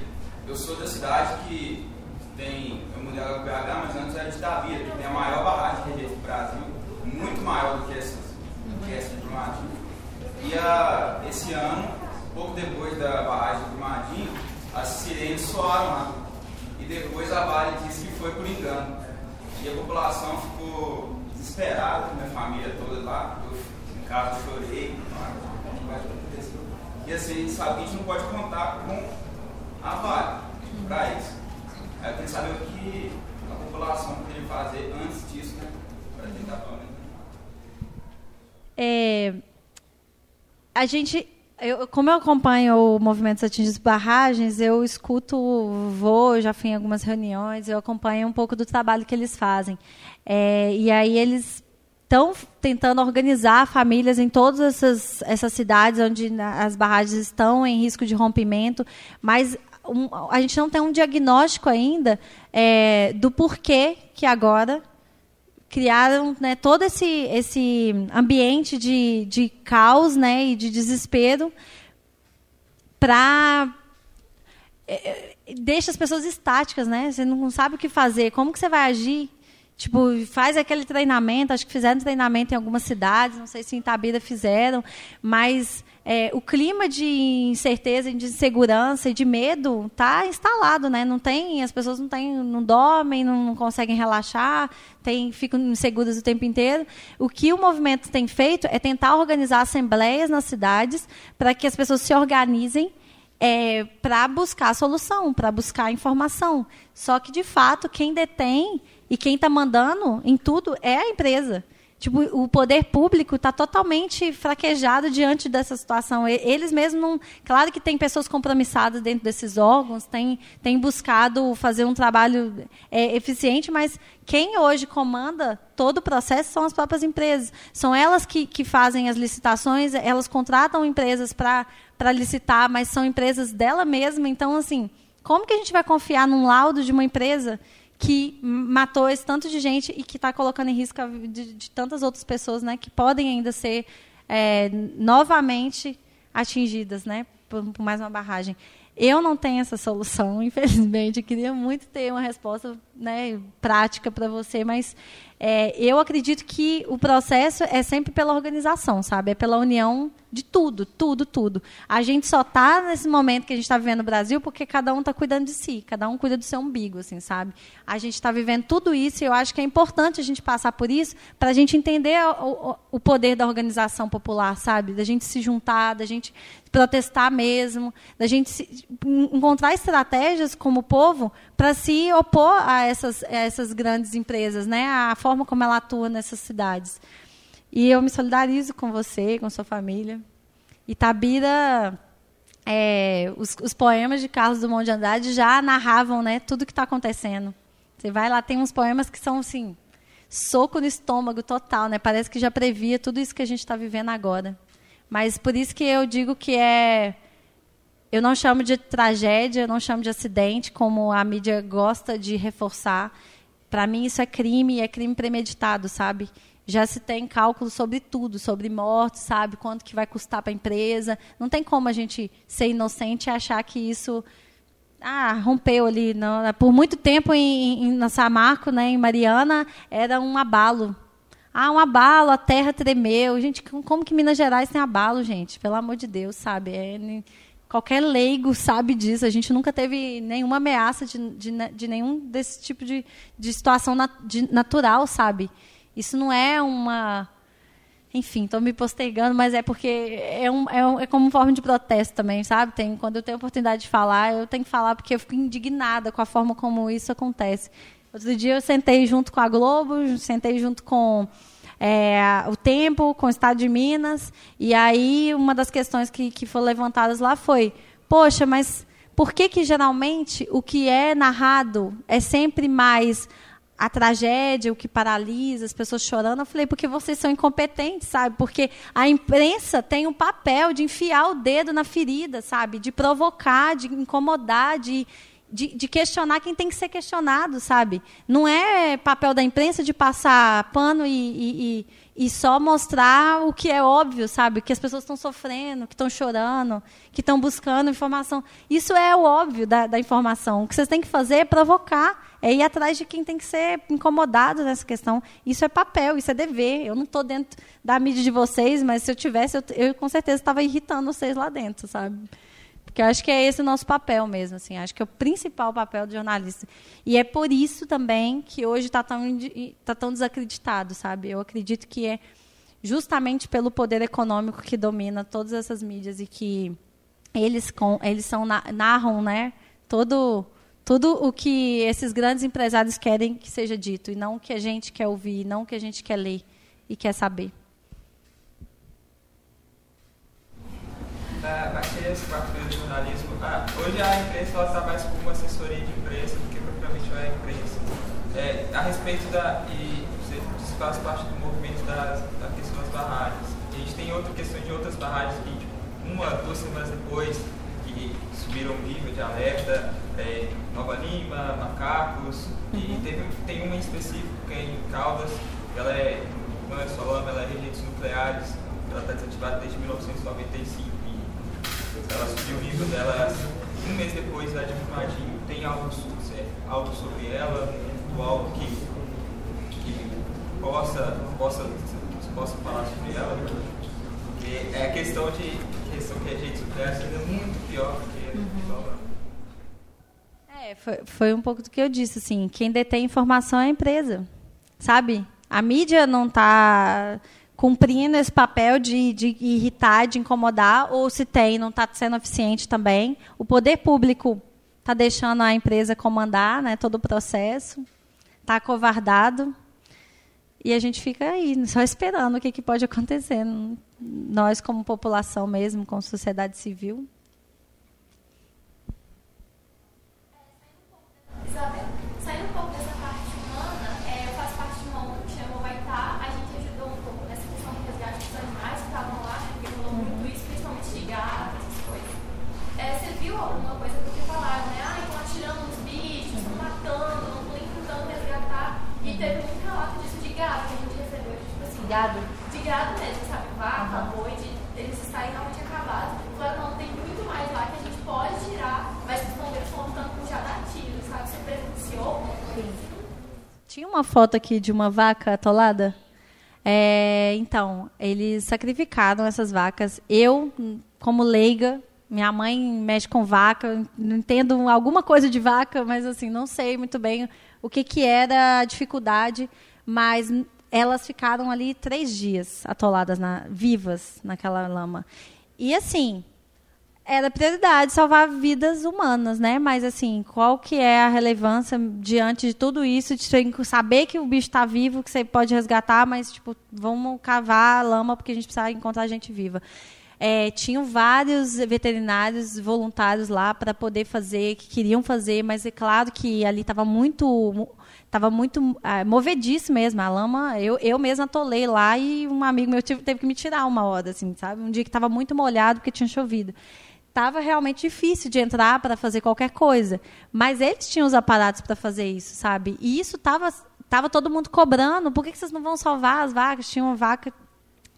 eu sou da cidade que tem, eu mudei para BH, mas antes era de Tavira, que tem a maior barragem de rejeito do Brasil, muito maior do que essa, do que essa de Brumadinho. E a, esse ano, pouco depois da barragem do Brumadinho, as sirenes soaram lá. E depois a Vale disse que foi por engano. E a população ficou desesperada, minha família toda lá. Eu, em casa, chorei. E assim, a gente sabe que a gente não pode contar com a Vale para isso. Aí eu queria saber o que a população poderia fazer antes disso, né? Para tentar pelo menos. É, a gente eu, como eu acompanho o movimento Atingidos Barragens, eu escuto, vou, já fui em algumas reuniões, eu acompanho um pouco do trabalho que eles fazem. É, e aí eles estão tentando organizar famílias em todas essas, essas cidades onde as barragens estão em risco de rompimento, mas um, a gente não tem um diagnóstico ainda é, do porquê que agora criaram né, todo esse, esse ambiente de, de caos né, e de desespero para é, é, deixa as pessoas estáticas, né? Você não sabe o que fazer. Como que você vai agir? Tipo, faz aquele treinamento, acho que fizeram treinamento em algumas cidades, não sei se em Itabira fizeram, mas é, o clima de incerteza, de insegurança e de medo está instalado, né? Não tem, as pessoas não têm, não dormem, não, não conseguem relaxar, tem, ficam inseguras o tempo inteiro. O que o movimento tem feito é tentar organizar assembleias nas cidades para que as pessoas se organizem é, para buscar solução, para buscar informação. Só que, de fato, quem detém e quem está mandando em tudo é a empresa. Tipo, o poder público está totalmente fraquejado diante dessa situação. Eles mesmos não. Claro que tem pessoas compromissadas dentro desses órgãos, tem, tem buscado fazer um trabalho é, eficiente, mas quem hoje comanda todo o processo são as próprias empresas. São elas que, que fazem as licitações, elas contratam empresas para licitar, mas são empresas dela mesma. Então, assim, como que a gente vai confiar num laudo de uma empresa? Que matou esse tanto de gente e que está colocando em risco a vida de, de, tantas outras pessoas, né, que podem ainda ser é, novamente atingidas, né, por, por, mais uma barragem. Eu não tenho essa solução, infelizmente. Eu queria muito ter uma resposta né, prática para você, mas é, eu acredito que o processo é sempre pela organização, sabe? É pela união de tudo, tudo, tudo. A gente só está nesse momento que a gente está vivendo no Brasil porque cada um está cuidando de si, cada um cuida do seu umbigo, assim, sabe? A gente está vivendo tudo isso e eu acho que é importante a gente passar por isso para a gente entender o, o, poder da organização popular, sabe? Da gente se juntar, da gente protestar mesmo, da gente se, encontrar estratégias como povo para se opor a essas, a essas grandes empresas, né? A forma como ela atua nessas cidades. E eu me solidarizo com você, com sua família. E Tabira, é, os, os, poemas de Carlos Drummond de Andrade já narravam né, tudo o que está acontecendo. Você vai lá, tem uns poemas que são assim, soco no estômago total, né? Parece que já previa tudo isso que a gente está vivendo agora. Mas por isso que eu digo que é eu não chamo de tragédia, eu não chamo de acidente, como a mídia gosta de reforçar. Para mim, isso é crime, é crime premeditado, sabe? já se tem cálculo sobre tudo, sobre mortes, sabe quanto que vai custar para a empresa. Não tem como a gente ser inocente e achar que isso ah, rompeu ali. Não. Por muito tempo em, em, Samarco, né, em Mariana, era um abalo. Ah, um abalo, a terra tremeu. Gente, como que Minas Gerais tem abalo, gente? Pelo amor de Deus, sabe? É, qualquer leigo sabe disso. A gente nunca teve nenhuma ameaça de, de, de nenhum desse tipo de, de situação de, natural, sabe? Isso não é uma. Enfim, estou me postergando, mas é porque é, um, é, um, é como forma de protesto também, sabe? Tem, quando eu tenho oportunidade de falar, eu tenho que falar porque eu fico indignada com a forma como isso acontece. Outro dia eu sentei junto com a Globo, sentei junto com é, o Tempo, com o Estado de Minas, e aí uma das questões que, que foram levantadas lá foi: poxa, mas por que, que geralmente o que é narrado é sempre mais a tragédia, o que paralisa, as pessoas chorando. Eu falei, porque vocês são incompetentes, sabe? Porque a imprensa tem um papel de enfiar o dedo na ferida, sabe? De provocar, de incomodar, de, de, de, questionar quem tem que ser questionado, sabe? Não é papel da imprensa de passar pano e, e, e e só mostrar o que é óbvio, sabe? Que as pessoas estão sofrendo, que estão chorando, que estão buscando informação. Isso é o óbvio da, da, informação. O que vocês têm que fazer é provocar, é ir atrás de quem tem que ser incomodado nessa questão. Isso é papel, isso é dever. Eu não estou dentro da mídia de vocês, mas se eu tivesse, eu, eu com certeza estava irritando vocês lá dentro, sabe? Porque eu acho que é esse o nosso papel mesmo, assim, acho que é o principal papel do jornalista. E é por isso também que hoje está tão, tá tão desacreditado, sabe? Eu acredito que é justamente pelo poder econômico que domina todas essas mídias e que eles, com, eles são, narram né, todo, tudo o que esses grandes empresários querem que seja dito, e não o que a gente quer ouvir, não o que a gente quer ler e quer saber. Da, naqueles quatro de jornalismo, ah, hoje a imprensa ela está mais como uma assessoria de imprensa do que propriamente a imprensa. É, a respeito da. E você faz parte do movimento da, da questão das barragens. A gente tem outra questão de outras barragens que, tipo, uma, duas semanas depois, que subiram o nível de alerta, é, Nova Lima, Macacos, e teve, tem uma em específico que é em Caldas, ela é, não é Solama, ela é reagentes nucleares, ela está desativada desde 1995 ela subiu o nível dela um mês depois da de Brumadinho. Tem algo, algo sobre ela, algo que, que possa, possa, possa falar sobre ela? Porque é a questão de questão que a gente supera sendo muito pior do que uhum. É, foi, foi um pouco do que eu disse, assim, quem detém informação é a empresa, sabe? A mídia não está cumprindo esse papel de, de irritar, de incomodar, ou se tem, não está sendo eficiente também. O poder público está deixando a empresa comandar né, todo o processo, está acovardado. E a gente fica aí, só esperando o que, que pode acontecer. Nós, como população mesmo, como sociedade civil. Isabel, saindo um pouco dessa parte humana, é, eu faço parte de uma ONG que chama Humaitá. A gente ajudou um pouco nessa questão do resgate dos animais que estavam lá, né, porque rolou muito isso, principalmente de gato, essas coisas. É, você viu alguma coisa do que falaram, né? Ah, estão atirando nos bichos, estão matando, não estão nem tentando resgatar. E teve muito relato disso de gado que a gente recebeu, de, tipo assim, Gado. de gado mesmo, sabe? Vaca, boi, de, eles estarem realmente acabados. Falaram, não, tem muito mais lá que a gente pode tirar, mas os bombeiros estão lutando com já dá tiro, sabe? Você presenciou alguma coisa assim? Tinha uma foto aqui de uma vaca atolada? É, então, eles sacrificaram essas vacas. Eu, como leiga, minha mãe mexe com vaca, não entendo alguma coisa de vaca, mas assim, não sei muito bem o que, que era a dificuldade, mas elas ficaram ali três dias atoladas, na, vivas naquela lama. E assim, era prioridade salvar vidas humanas, né? Mas assim, qual que é a relevância diante de tudo isso, de saber que o bicho está vivo, que você pode resgatar, mas tipo, vamos cavar a lama porque a gente precisa encontrar gente viva. É, tinham vários veterinários voluntários lá para poder fazer, que queriam fazer, mas é claro que ali estava muito estava muito ah, movediço mesmo a lama eu, eu mesma atolei lá e um amigo meu tive, teve que me tirar uma hora assim sabe um dia que estava muito molhado porque tinha chovido estava realmente difícil de entrar para fazer qualquer coisa mas eles tinham os aparatos para fazer isso sabe e isso estava tava todo mundo cobrando por que, que vocês não vão salvar as vacas tinha uma vaca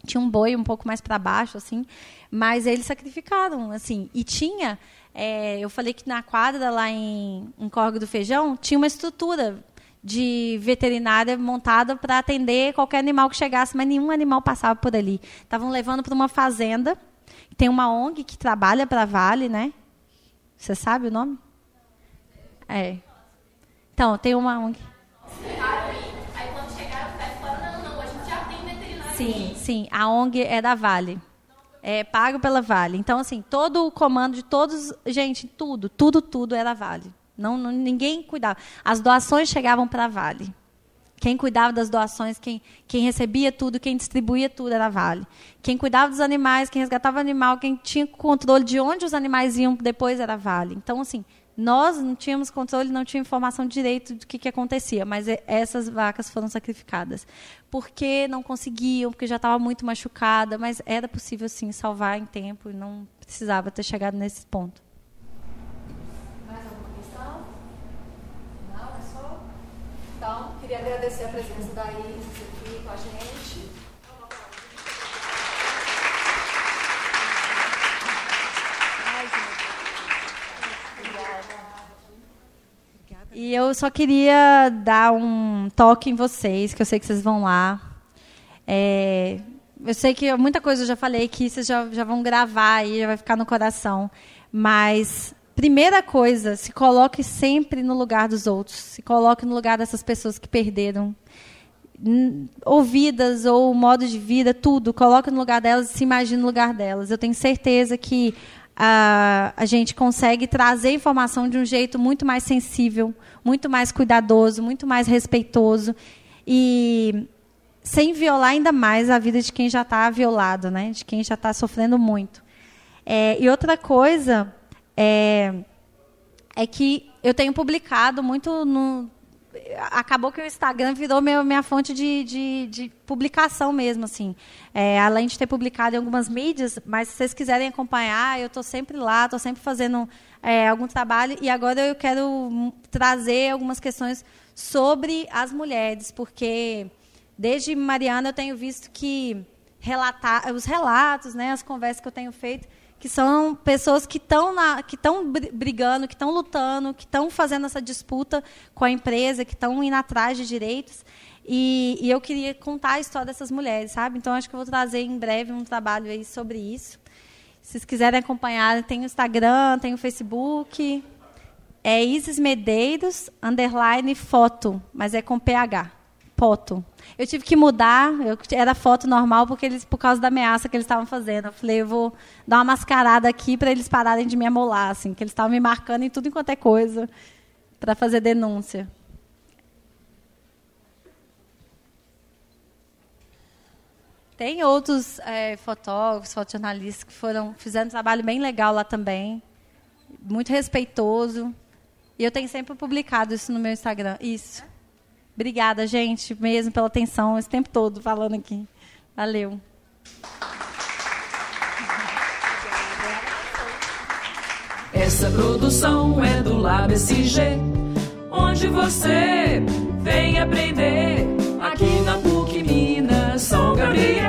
tinha um boi um pouco mais para baixo assim mas eles sacrificaram assim e tinha é, eu falei que na quadra lá em, em Córrego do Feijão tinha uma estrutura de veterinária montada para atender qualquer animal que chegasse, mas nenhum animal passava por ali. Estavam levando para uma fazenda. Tem uma ONG que trabalha para a Vale, né? Você sabe o nome? É. Então, tem uma ONG. Aí quando chegaram, não, não, a gente já tem veterinário Sim, sim. A ONG é da Vale. É pago pela Vale. Então, assim, todo o comando de todos. Gente, tudo, tudo, tudo era Vale. Não, não, ninguém cuidava. As doações chegavam para a Vale. Quem cuidava das doações, quem, quem recebia tudo, quem distribuía tudo era a Vale. Quem cuidava dos animais, quem resgatava animal, quem tinha controle de onde os animais iam depois era a Vale. Então, assim, nós não tínhamos controle, não tínhamos informação direito do que, que acontecia, mas essas vacas foram sacrificadas. Porque não conseguiam, porque já estava muito machucada, mas era possível, sim, salvar em tempo e não precisava ter chegado nesse ponto. Mais alguma questão? Não, é só. Então, queria agradecer a presença da Isis aqui com a gente. E eu só queria dar um toque em vocês, que eu sei que vocês vão lá. É, eu sei que muita coisa eu já falei que vocês já, já vão gravar aí, já vai ficar no coração. Mas, primeira coisa, se coloque sempre no lugar dos outros. Se coloque no lugar dessas pessoas que perderam n- ou vidas, ou modo de vida, tudo. Coloque no lugar delas e se imagine no lugar delas. Eu tenho certeza que a, a gente consegue trazer informação de um jeito muito mais sensível, muito mais cuidadoso, muito mais respeitoso e sem violar ainda mais a vida de quem já está violado, né? de quem já está sofrendo muito. É, e outra coisa é, é que eu tenho publicado muito no, acabou que o Instagram virou meu, minha fonte de, de, de publicação mesmo, assim. É, além de ter publicado em algumas mídias, mas se vocês quiserem acompanhar, eu estou sempre lá, estou sempre fazendo é, algum trabalho. E agora eu quero trazer algumas questões sobre as mulheres, porque desde Mariana eu tenho visto que relatar, os relatos, né, as conversas que eu tenho feito, que são pessoas que estão que estão brigando, que estão lutando, que estão fazendo essa disputa com a empresa, que estão indo atrás de direitos. E, e, eu queria contar a história dessas mulheres, sabe? Então acho que eu vou trazer em breve um trabalho aí sobre isso. Se vocês quiserem acompanhar, tem o Instagram, tem o Facebook. É Isis Medeiros, underline foto, mas é com PH. Foto. Eu tive que mudar, eu, era foto normal porque eles, por causa da ameaça que eles estavam fazendo. Eu falei, eu vou dar uma mascarada aqui para eles pararem de me amolar, assim, que eles estavam me marcando em tudo enquanto é coisa para fazer denúncia. Tem outros é, fotógrafos, fotojornalistas que foram, fizeram um trabalho bem legal lá também, muito respeitoso. E eu tenho sempre publicado isso no meu Instagram. Isso. Obrigada, gente, mesmo pela atenção esse tempo todo falando aqui. Valeu. Essa produção é do Lab SG, onde você vem aprender aqui na PUC Minas São Gabriel.